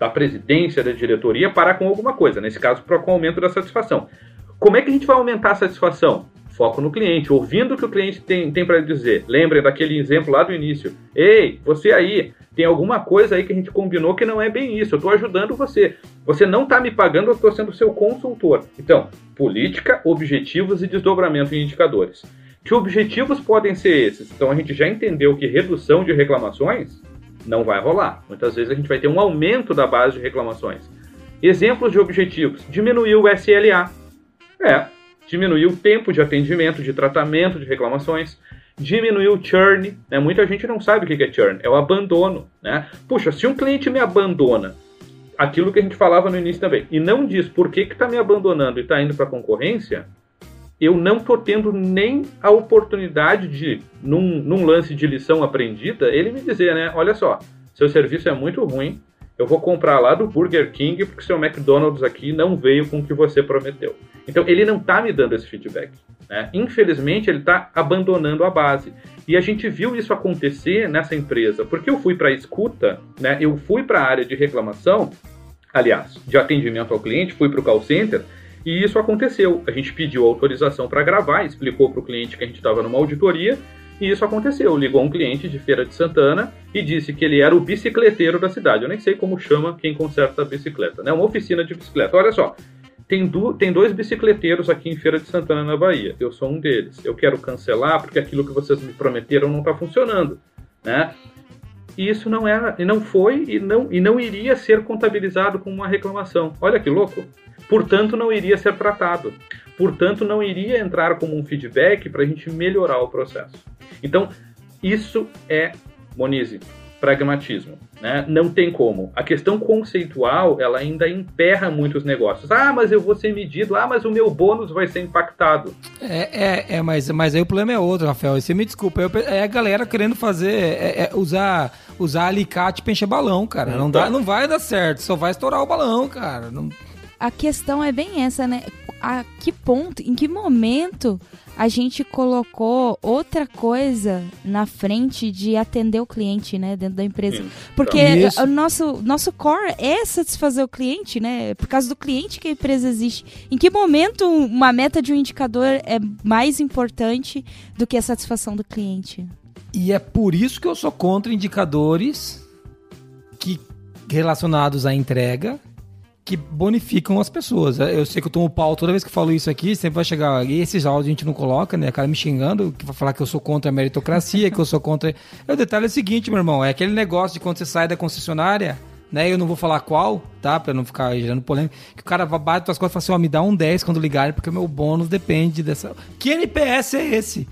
da presidência, da diretoria, para com alguma coisa, nesse caso, para com o aumento da satisfação. Como é que a gente vai aumentar a satisfação? Foco no cliente, ouvindo o que o cliente tem, tem para dizer. Lembrem daquele exemplo lá do início. Ei, você aí, tem alguma coisa aí que a gente combinou que não é bem isso. Eu estou ajudando você. Você não está me pagando, eu estou sendo seu consultor. Então, política, objetivos e desdobramento em indicadores. Que objetivos podem ser esses? Então, a gente já entendeu que redução de reclamações não vai rolar. Muitas vezes a gente vai ter um aumento da base de reclamações. Exemplos de objetivos: diminuir o SLA. É, diminuir o tempo de atendimento, de tratamento de reclamações, diminuir o churn. Né? Muita gente não sabe o que é churn, é o abandono. Né? Puxa, se um cliente me abandona, aquilo que a gente falava no início também, e não diz por que está me abandonando e está indo para a concorrência, eu não estou tendo nem a oportunidade de, num, num, lance de lição aprendida, ele me dizer, né? Olha só, seu serviço é muito ruim, eu vou comprar lá do Burger King porque seu McDonald's aqui não veio com o que você prometeu. Então ele não está me dando esse feedback. Né? Infelizmente ele está abandonando a base. E a gente viu isso acontecer nessa empresa, porque eu fui para a escuta, né? eu fui para a área de reclamação, aliás, de atendimento ao cliente, fui para o call center e isso aconteceu. A gente pediu autorização para gravar, explicou para o cliente que a gente estava numa auditoria, e isso aconteceu. Ligou um cliente de Feira de Santana e disse que ele era o bicicleteiro da cidade. Eu nem sei como chama quem conserta a bicicleta, né? Uma oficina de bicicleta. Olha só, tem, do, tem dois bicicleteiros aqui em Feira de Santana, na Bahia. Eu sou um deles. Eu quero cancelar porque aquilo que vocês me prometeram não está funcionando, né? E isso não era, e não foi e não, e não iria ser contabilizado como uma reclamação. Olha que louco portanto não iria ser tratado, portanto não iria entrar como um feedback para a gente melhorar o processo. Então, isso é, Monize, pragmatismo. Né? Não tem como. A questão conceitual, ela ainda emperra muitos negócios. Ah, mas eu vou ser medido. Ah, mas o meu bônus vai ser impactado. É, é, é mas, mas aí o problema é outro, Rafael. Você me desculpa. É a galera querendo fazer, é, é usar, usar alicate para encher balão, cara. Não, dá, não vai dar certo. Só vai estourar o balão, cara. Não... A questão é bem essa, né? A que ponto, em que momento a gente colocou outra coisa na frente de atender o cliente, né, dentro da empresa. Porque o nosso, nosso core é satisfazer o cliente, né? Por causa do cliente que a empresa existe. Em que momento uma meta de um indicador é mais importante do que a satisfação do cliente? E é por isso que eu sou contra indicadores que relacionados à entrega que bonificam as pessoas. Eu sei que eu tomo pau toda vez que falo isso aqui, sempre vai chegar. E esses áudios a gente não coloca, né? A cara me xingando, que vai falar que eu sou contra a meritocracia, que eu sou contra. O detalhe é o seguinte, meu irmão: é aquele negócio de quando você sai da concessionária, né? Eu não vou falar qual, tá? Pra não ficar gerando polêmica. Que o cara bate as costas e fala assim: ó, me dá um 10 quando ligarem, porque o meu bônus depende dessa. Que NPS é esse?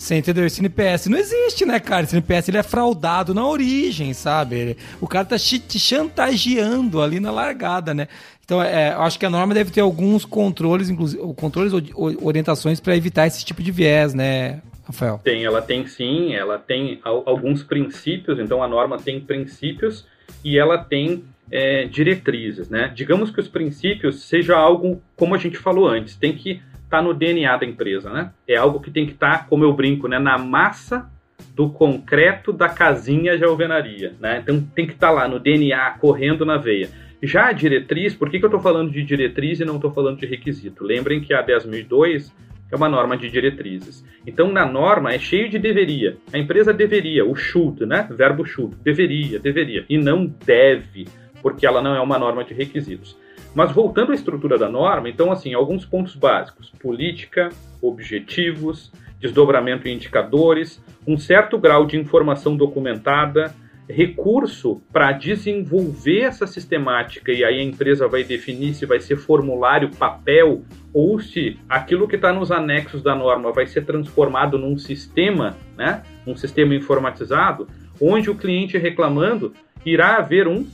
Você entendeu? Esse NPS não existe, né, cara? Esse NPS ele é fraudado na origem, sabe? O cara tá te chantageando ali na largada, né? Então, é, eu acho que a norma deve ter alguns controles, inclusive, controles ou orientações para evitar esse tipo de viés, né, Rafael? Tem, ela tem sim, ela tem alguns princípios, então a norma tem princípios e ela tem é, diretrizes, né? Digamos que os princípios seja algo como a gente falou antes, tem que está no DNA da empresa, né? É algo que tem que estar, tá, como eu brinco, né, na massa do concreto da casinha de alvenaria, né? Então tem que estar tá lá no DNA, correndo na veia. Já a diretriz, por que, que eu estou falando de diretriz e não estou falando de requisito? Lembrem que a 10.002 é uma norma de diretrizes. Então, na norma é cheio de deveria. A empresa deveria, o should, né? Verbo should, deveria, deveria. E não deve, porque ela não é uma norma de requisitos. Mas voltando à estrutura da norma, então, assim, alguns pontos básicos: política, objetivos, desdobramento em indicadores, um certo grau de informação documentada, recurso para desenvolver essa sistemática, e aí a empresa vai definir se vai ser formulário, papel, ou se aquilo que está nos anexos da norma vai ser transformado num sistema, né, um sistema informatizado, onde o cliente reclamando irá haver um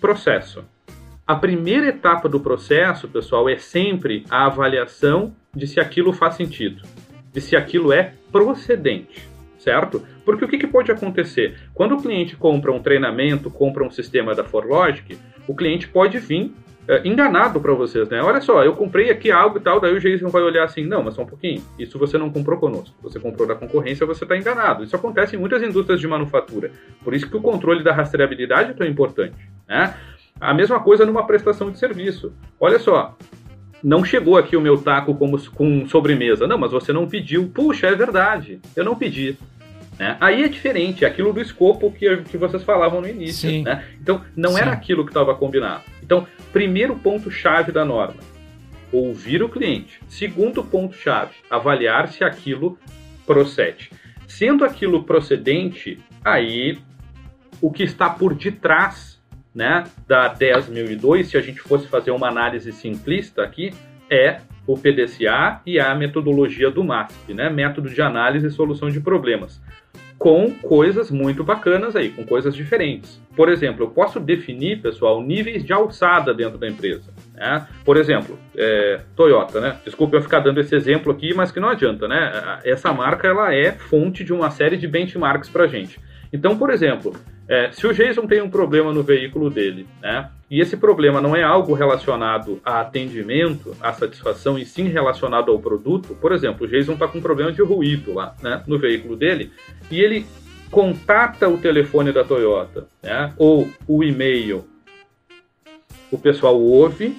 processo. A primeira etapa do processo, pessoal, é sempre a avaliação de se aquilo faz sentido, de se aquilo é procedente, certo? Porque o que, que pode acontecer? Quando o cliente compra um treinamento, compra um sistema da ForLogic, o cliente pode vir é, enganado para vocês, né? Olha só, eu comprei aqui algo e tal, daí o Jason vai olhar assim, não, mas só um pouquinho, isso você não comprou conosco, você comprou da concorrência, você está enganado. Isso acontece em muitas indústrias de manufatura, por isso que o controle da rastreabilidade é tão importante, né? A mesma coisa numa prestação de serviço. Olha só, não chegou aqui o meu taco como, com sobremesa. Não, mas você não pediu. Puxa, é verdade, eu não pedi. Né? Aí é diferente, é aquilo do escopo que, que vocês falavam no início. Né? Então, não Sim. era aquilo que estava combinado. Então, primeiro ponto-chave da norma: ouvir o cliente. Segundo ponto-chave: avaliar se aquilo procede. Sendo aquilo procedente, aí o que está por detrás né, da 10002, se a gente fosse fazer uma análise simplista aqui, é o PDCA e a metodologia do MASP, né, método de análise e solução de problemas, com coisas muito bacanas aí, com coisas diferentes. Por exemplo, eu posso definir, pessoal, níveis de alçada dentro da empresa. Né? Por exemplo, é, Toyota, né? Desculpa eu ficar dando esse exemplo aqui, mas que não adianta, né? Essa marca ela é fonte de uma série de benchmarks para gente. Então, por exemplo, é, se o Jason tem um problema no veículo dele, né, e esse problema não é algo relacionado a atendimento, a satisfação, e sim relacionado ao produto, por exemplo, o Jason está com um problema de ruído lá né, no veículo dele, e ele contata o telefone da Toyota, né, ou o e-mail, o pessoal ouve,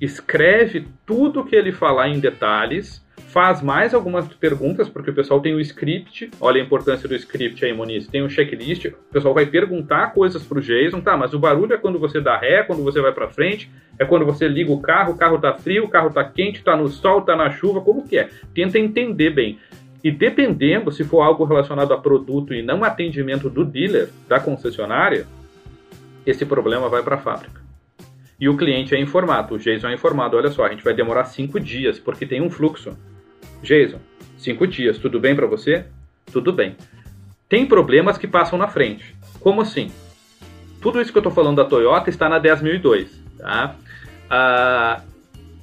escreve tudo que ele falar em detalhes, faz mais algumas perguntas, porque o pessoal tem o script, olha a importância do script aí, Moniz, tem um checklist, o pessoal vai perguntar coisas pro Jason, tá, mas o barulho é quando você dá ré, quando você vai para frente, é quando você liga o carro, o carro tá frio, o carro tá quente, tá no sol, tá na chuva, como que é? Tenta entender bem. E dependendo, se for algo relacionado a produto e não atendimento do dealer, da concessionária, esse problema vai para a fábrica. E o cliente é informado, o Jason é informado, olha só, a gente vai demorar cinco dias, porque tem um fluxo. Jason, cinco dias, tudo bem para você? Tudo bem. Tem problemas que passam na frente. Como assim? Tudo isso que eu estou falando da Toyota está na 10002, tá? Ah,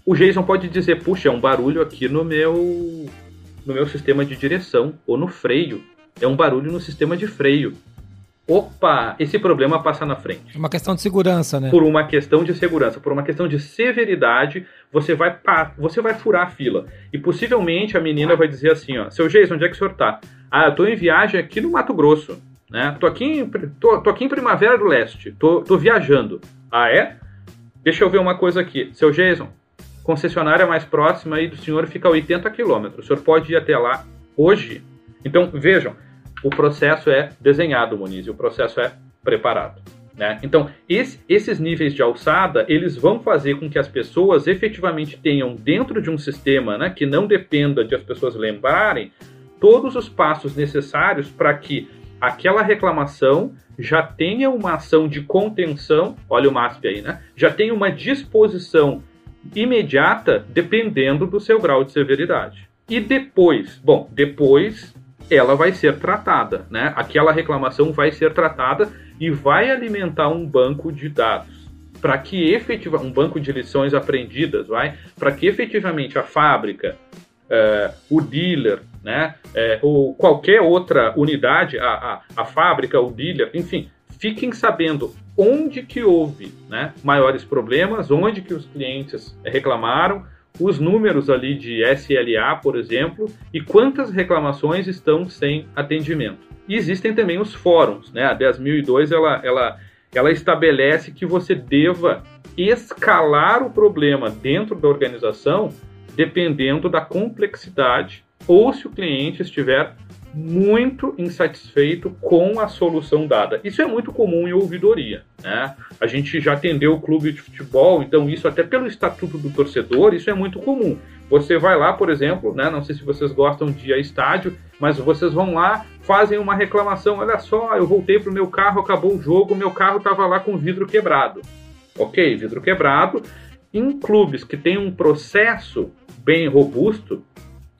o Jason pode dizer, puxa, é um barulho aqui no meu no meu sistema de direção ou no freio. É um barulho no sistema de freio. Opa, esse problema passa na frente. É uma questão de segurança, né? Por uma questão de segurança, por uma questão de severidade, você vai você vai furar a fila. E possivelmente a menina vai dizer assim, ó, seu Jason, onde é que o senhor tá? Ah, eu tô em viagem aqui no Mato Grosso, né? Tô aqui em, tô, tô aqui em Primavera do Leste, tô, tô viajando. Ah, é? Deixa eu ver uma coisa aqui. Seu Jason, concessionária mais próxima aí do senhor fica a 80 quilômetros. O senhor pode ir até lá hoje? Então, vejam, o processo é desenhado, Muniz, e o processo é preparado. Né? Então, esse, esses níveis de alçada, eles vão fazer com que as pessoas efetivamente tenham dentro de um sistema né, que não dependa de as pessoas lembrarem todos os passos necessários para que aquela reclamação já tenha uma ação de contenção, olha o MASP aí, né? Já tenha uma disposição imediata dependendo do seu grau de severidade. E depois, bom, depois ela vai ser tratada, né? Aquela reclamação vai ser tratada e vai alimentar um banco de dados. Para que efetivamente um banco de lições aprendidas, vai, para que efetivamente a fábrica, uh, o dealer, né, uh, ou qualquer outra unidade, a, a, a fábrica, o dealer, enfim, fiquem sabendo onde que houve né, maiores problemas, onde que os clientes reclamaram, os números ali de SLA, por exemplo, e quantas reclamações estão sem atendimento. E existem também os fóruns, né? A 10.002 ela, ela, ela estabelece que você deva escalar o problema dentro da organização dependendo da complexidade ou se o cliente estiver muito insatisfeito com a solução dada. Isso é muito comum em ouvidoria. Né? A gente já atendeu o clube de futebol, então isso até pelo estatuto do torcedor, isso é muito comum. Você vai lá, por exemplo, né, não sei se vocês gostam de ir a estádio, mas vocês vão lá, fazem uma reclamação, olha só, eu voltei para o meu carro, acabou o jogo, meu carro estava lá com vidro quebrado. Ok, vidro quebrado. Em clubes que têm um processo bem robusto,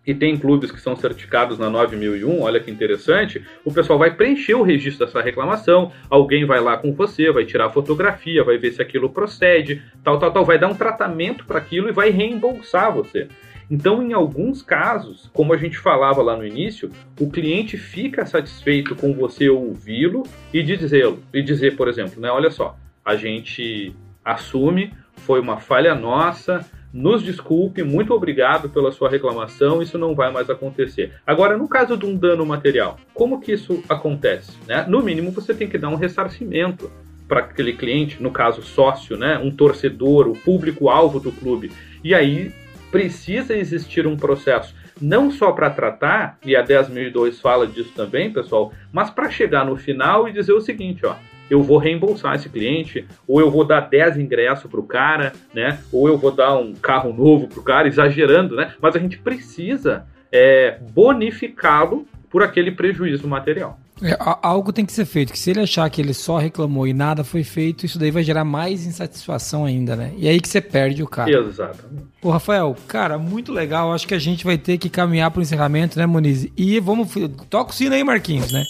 e tem clubes que são certificados na 9001, olha que interessante, o pessoal vai preencher o registro dessa reclamação, alguém vai lá com você, vai tirar a fotografia, vai ver se aquilo procede, tal, tal, tal, vai dar um tratamento para aquilo e vai reembolsar você. Então, em alguns casos, como a gente falava lá no início, o cliente fica satisfeito com você ouvi-lo e dizê-lo, e dizer, por exemplo, né, olha só, a gente assume, foi uma falha nossa, nos desculpe, muito obrigado pela sua reclamação, isso não vai mais acontecer. Agora, no caso de um dano material, como que isso acontece? Né? No mínimo, você tem que dar um ressarcimento para aquele cliente, no caso sócio, né? um torcedor, o público-alvo do clube. E aí precisa existir um processo não só para tratar, e a 10.002 fala disso também, pessoal, mas para chegar no final e dizer o seguinte, ó, eu vou reembolsar esse cliente, ou eu vou dar 10 ingressos para o cara, né? Ou eu vou dar um carro novo para o cara, exagerando, né? Mas a gente precisa é, bonificá-lo por aquele prejuízo material. É, algo tem que ser feito, que se ele achar que ele só reclamou e nada foi feito, isso daí vai gerar mais insatisfação ainda, né? E aí que você perde o cara. Exatamente. Ô, Rafael, cara, muito legal. Acho que a gente vai ter que caminhar para o encerramento, né, Moniz? E vamos. Toca o sino aí, Marquinhos, né?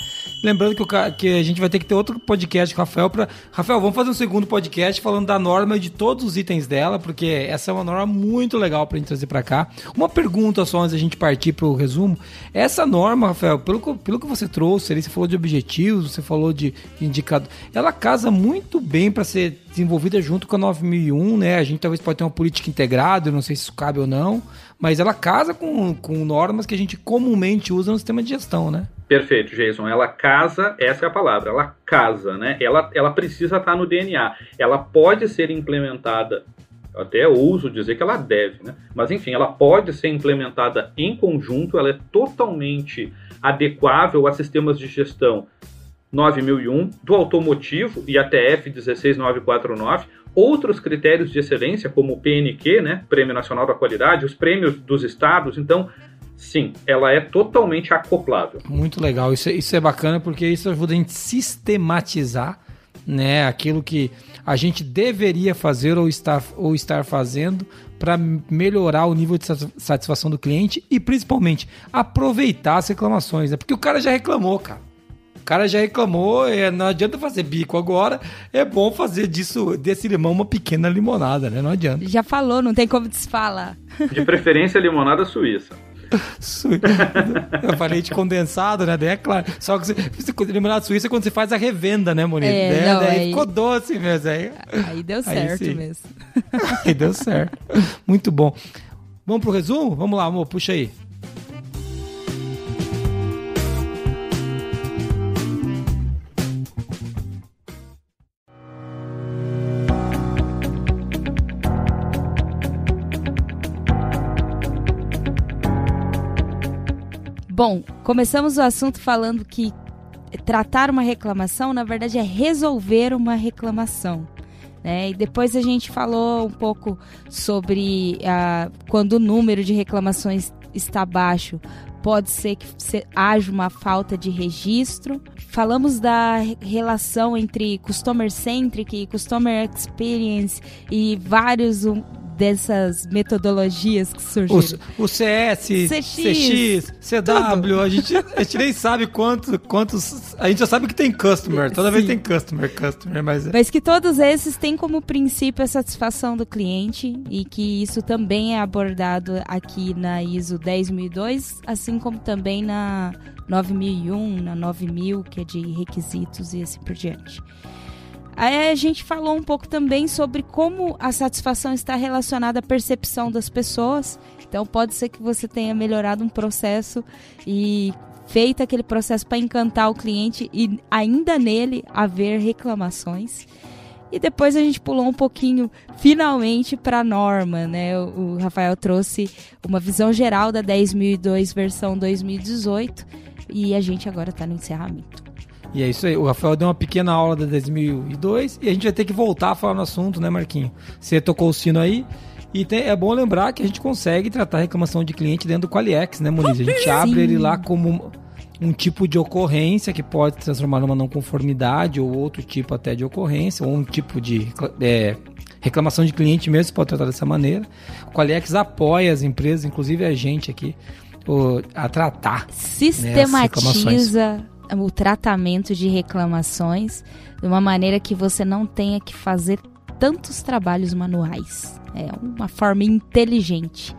Lembrando que, o, que a gente vai ter que ter outro podcast com o Rafael para. Rafael, vamos fazer um segundo podcast falando da norma e de todos os itens dela, porque essa é uma norma muito legal para a gente trazer para cá. Uma pergunta só antes da gente partir para o resumo. Essa norma, Rafael, pelo, pelo que você trouxe, você falou de objetivos, você falou de indicador, ela casa muito bem para ser desenvolvida junto com a 9001, né? A gente talvez pode ter uma política integrada, não sei se isso cabe ou não, mas ela casa com, com normas que a gente comumente usa no sistema de gestão, né? Perfeito, Jason. Ela casa, essa é a palavra, ela casa, né? Ela, ela precisa estar no DNA. Ela pode ser implementada, até ouso dizer que ela deve, né? Mas enfim, ela pode ser implementada em conjunto, ela é totalmente adequável a sistemas de gestão 9001, do automotivo e ATF 16949, outros critérios de excelência, como o PNQ, né, Prêmio Nacional da Qualidade, os prêmios dos estados. Então, sim, ela é totalmente acoplável. Muito legal, isso, é, isso é bacana porque isso ajuda a gente sistematizar né, aquilo que a gente deveria fazer ou estar, ou estar fazendo para melhorar o nível de satisfação do cliente e principalmente aproveitar as reclamações, né? porque o cara já reclamou, cara. cara já reclamou, é, não adianta fazer bico agora, é bom fazer disso, desse limão uma pequena limonada, né? Não adianta. Já falou, não tem como desfalar. De preferência limonada suíça. Eu falei de condensado, né? Daí é claro. Só que você, limonada suíça é quando você faz a revenda, né, Monique? É, daí, não, daí aí... ficou doce mesmo. Aí, aí deu certo aí, mesmo. Aí deu certo. Muito bom. Vamos pro resumo? Vamos lá, amor, puxa aí. Bom, começamos o assunto falando que tratar uma reclamação, na verdade, é resolver uma reclamação. Né? E depois a gente falou um pouco sobre ah, quando o número de reclamações está baixo, pode ser que haja uma falta de registro. Falamos da relação entre customer centric customer experience e vários dessas metodologias que surgiram. O, o CS, CX, CX CW, a gente, a gente nem sabe quantos, quantos. A gente já sabe que tem customer, toda Sim. vez tem customer, customer, mas. É. Mas que todos esses têm como princípio a satisfação do cliente e que isso também é abordado aqui na ISO 10002, assim como também na 9001, na 9000, que é de requisitos e assim por diante. Aí a gente falou um pouco também sobre como a satisfação está relacionada à percepção das pessoas. Então pode ser que você tenha melhorado um processo e feito aquele processo para encantar o cliente e ainda nele haver reclamações. E depois a gente pulou um pouquinho, finalmente, para a norma, né? O Rafael trouxe uma visão geral da 10.002 versão 2018 e a gente agora está no encerramento. E é isso aí. O Rafael deu uma pequena aula da 2002 e a gente vai ter que voltar a falar no assunto, né, Marquinho? Você tocou o sino aí. E tem, é bom lembrar que a gente consegue tratar reclamação de cliente dentro do Qualiex, né, Moniz? A gente abre ele lá como um tipo de ocorrência que pode se transformar numa não conformidade ou outro tipo até de ocorrência, ou um tipo de é, reclamação de cliente mesmo, pode tratar dessa maneira. O Qualiex apoia as empresas, inclusive a gente aqui, a tratar. Né, Sistematiza. Né, o tratamento de reclamações de uma maneira que você não tenha que fazer tantos trabalhos manuais. É uma forma inteligente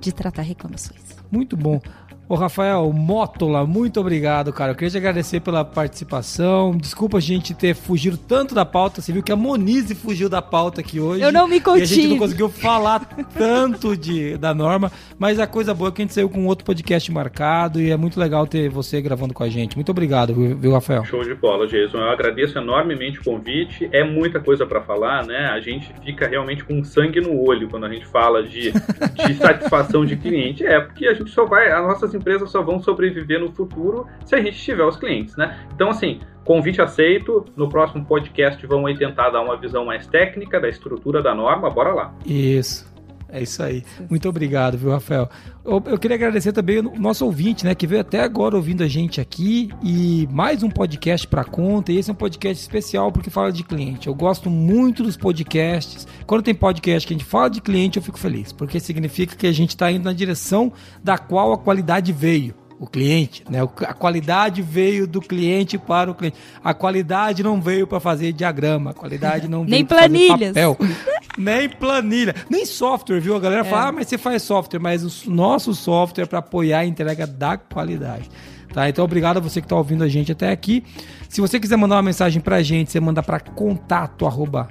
de tratar reclamações. Muito bom. Ô Rafael Mótola, muito obrigado, cara. Eu queria te agradecer pela participação. Desculpa a gente ter fugido tanto da pauta. Você viu que a Monize fugiu da pauta aqui hoje. Eu não me contive. E a gente não conseguiu falar tanto de, da norma. Mas a coisa boa é que a gente saiu com outro podcast marcado e é muito legal ter você gravando com a gente. Muito obrigado, viu, Rafael? Show de bola, Jason. Eu agradeço enormemente o convite. É muita coisa para falar, né? A gente fica realmente com sangue no olho quando a gente fala de, de satisfação de cliente. É, porque a gente só vai. As nossas empresas só vão sobreviver no futuro se a gente tiver os clientes, né? Então, assim, convite aceito. No próximo podcast vamos tentar dar uma visão mais técnica da estrutura da norma. Bora lá. Isso. É isso aí. Muito obrigado, viu, Rafael? Eu, eu, queria agradecer também o nosso ouvinte, né, que veio até agora ouvindo a gente aqui e mais um podcast para conta. E esse é um podcast especial porque fala de cliente. Eu gosto muito dos podcasts. Quando tem podcast que a gente fala de cliente, eu fico feliz, porque significa que a gente está indo na direção da qual a qualidade veio o cliente, né? A qualidade veio do cliente para o cliente. A qualidade não veio para fazer diagrama, a qualidade não Nem veio para fazer papel, nem planilha, nem software, viu? A galera é. fala, ah, mas você faz software, mas o nosso software é para apoiar a entrega da qualidade. Tá? Então, obrigado a você que está ouvindo a gente até aqui. Se você quiser mandar uma mensagem para a gente, você manda para contato arroba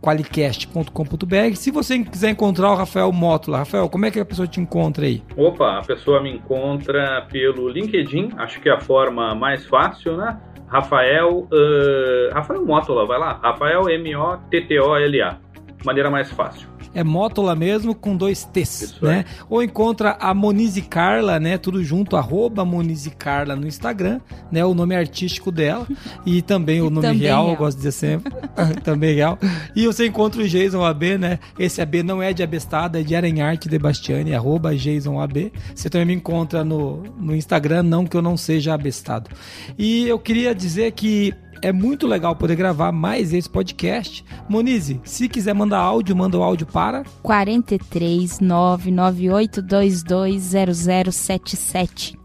qualicast.com.br. Se você quiser encontrar o Rafael Mótula, Rafael, como é que a pessoa te encontra aí? Opa, a pessoa me encontra pelo LinkedIn, acho que é a forma mais fácil, né? Rafael, uh, Rafael Mótola, vai lá, Rafael M-O-T-T-O-L-A, maneira mais fácil é Mótola mesmo com dois T's, Isso né? É. Ou encontra a Monize Carla, né? Tudo junto, arroba Monize Carla no Instagram, né? O nome artístico dela e também o nome também real, real, eu gosto de dizer sempre, também real. E você encontra o Jason AB, né? Esse AB não é de abestada, é de Arenharte de Bastiani, arroba Jason AB. Você também me encontra no, no Instagram, não que eu não seja abestado. E eu queria dizer que é muito legal poder gravar mais esse podcast. Monize, se quiser mandar áudio, manda o áudio para 43 998220077.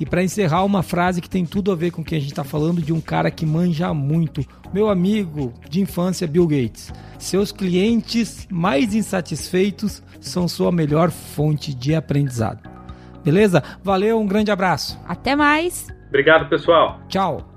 E para encerrar, uma frase que tem tudo a ver com o que a gente está falando de um cara que manja muito. Meu amigo de infância, Bill Gates. Seus clientes mais insatisfeitos são sua melhor fonte de aprendizado. Beleza? Valeu, um grande abraço. Até mais. Obrigado, pessoal. Tchau.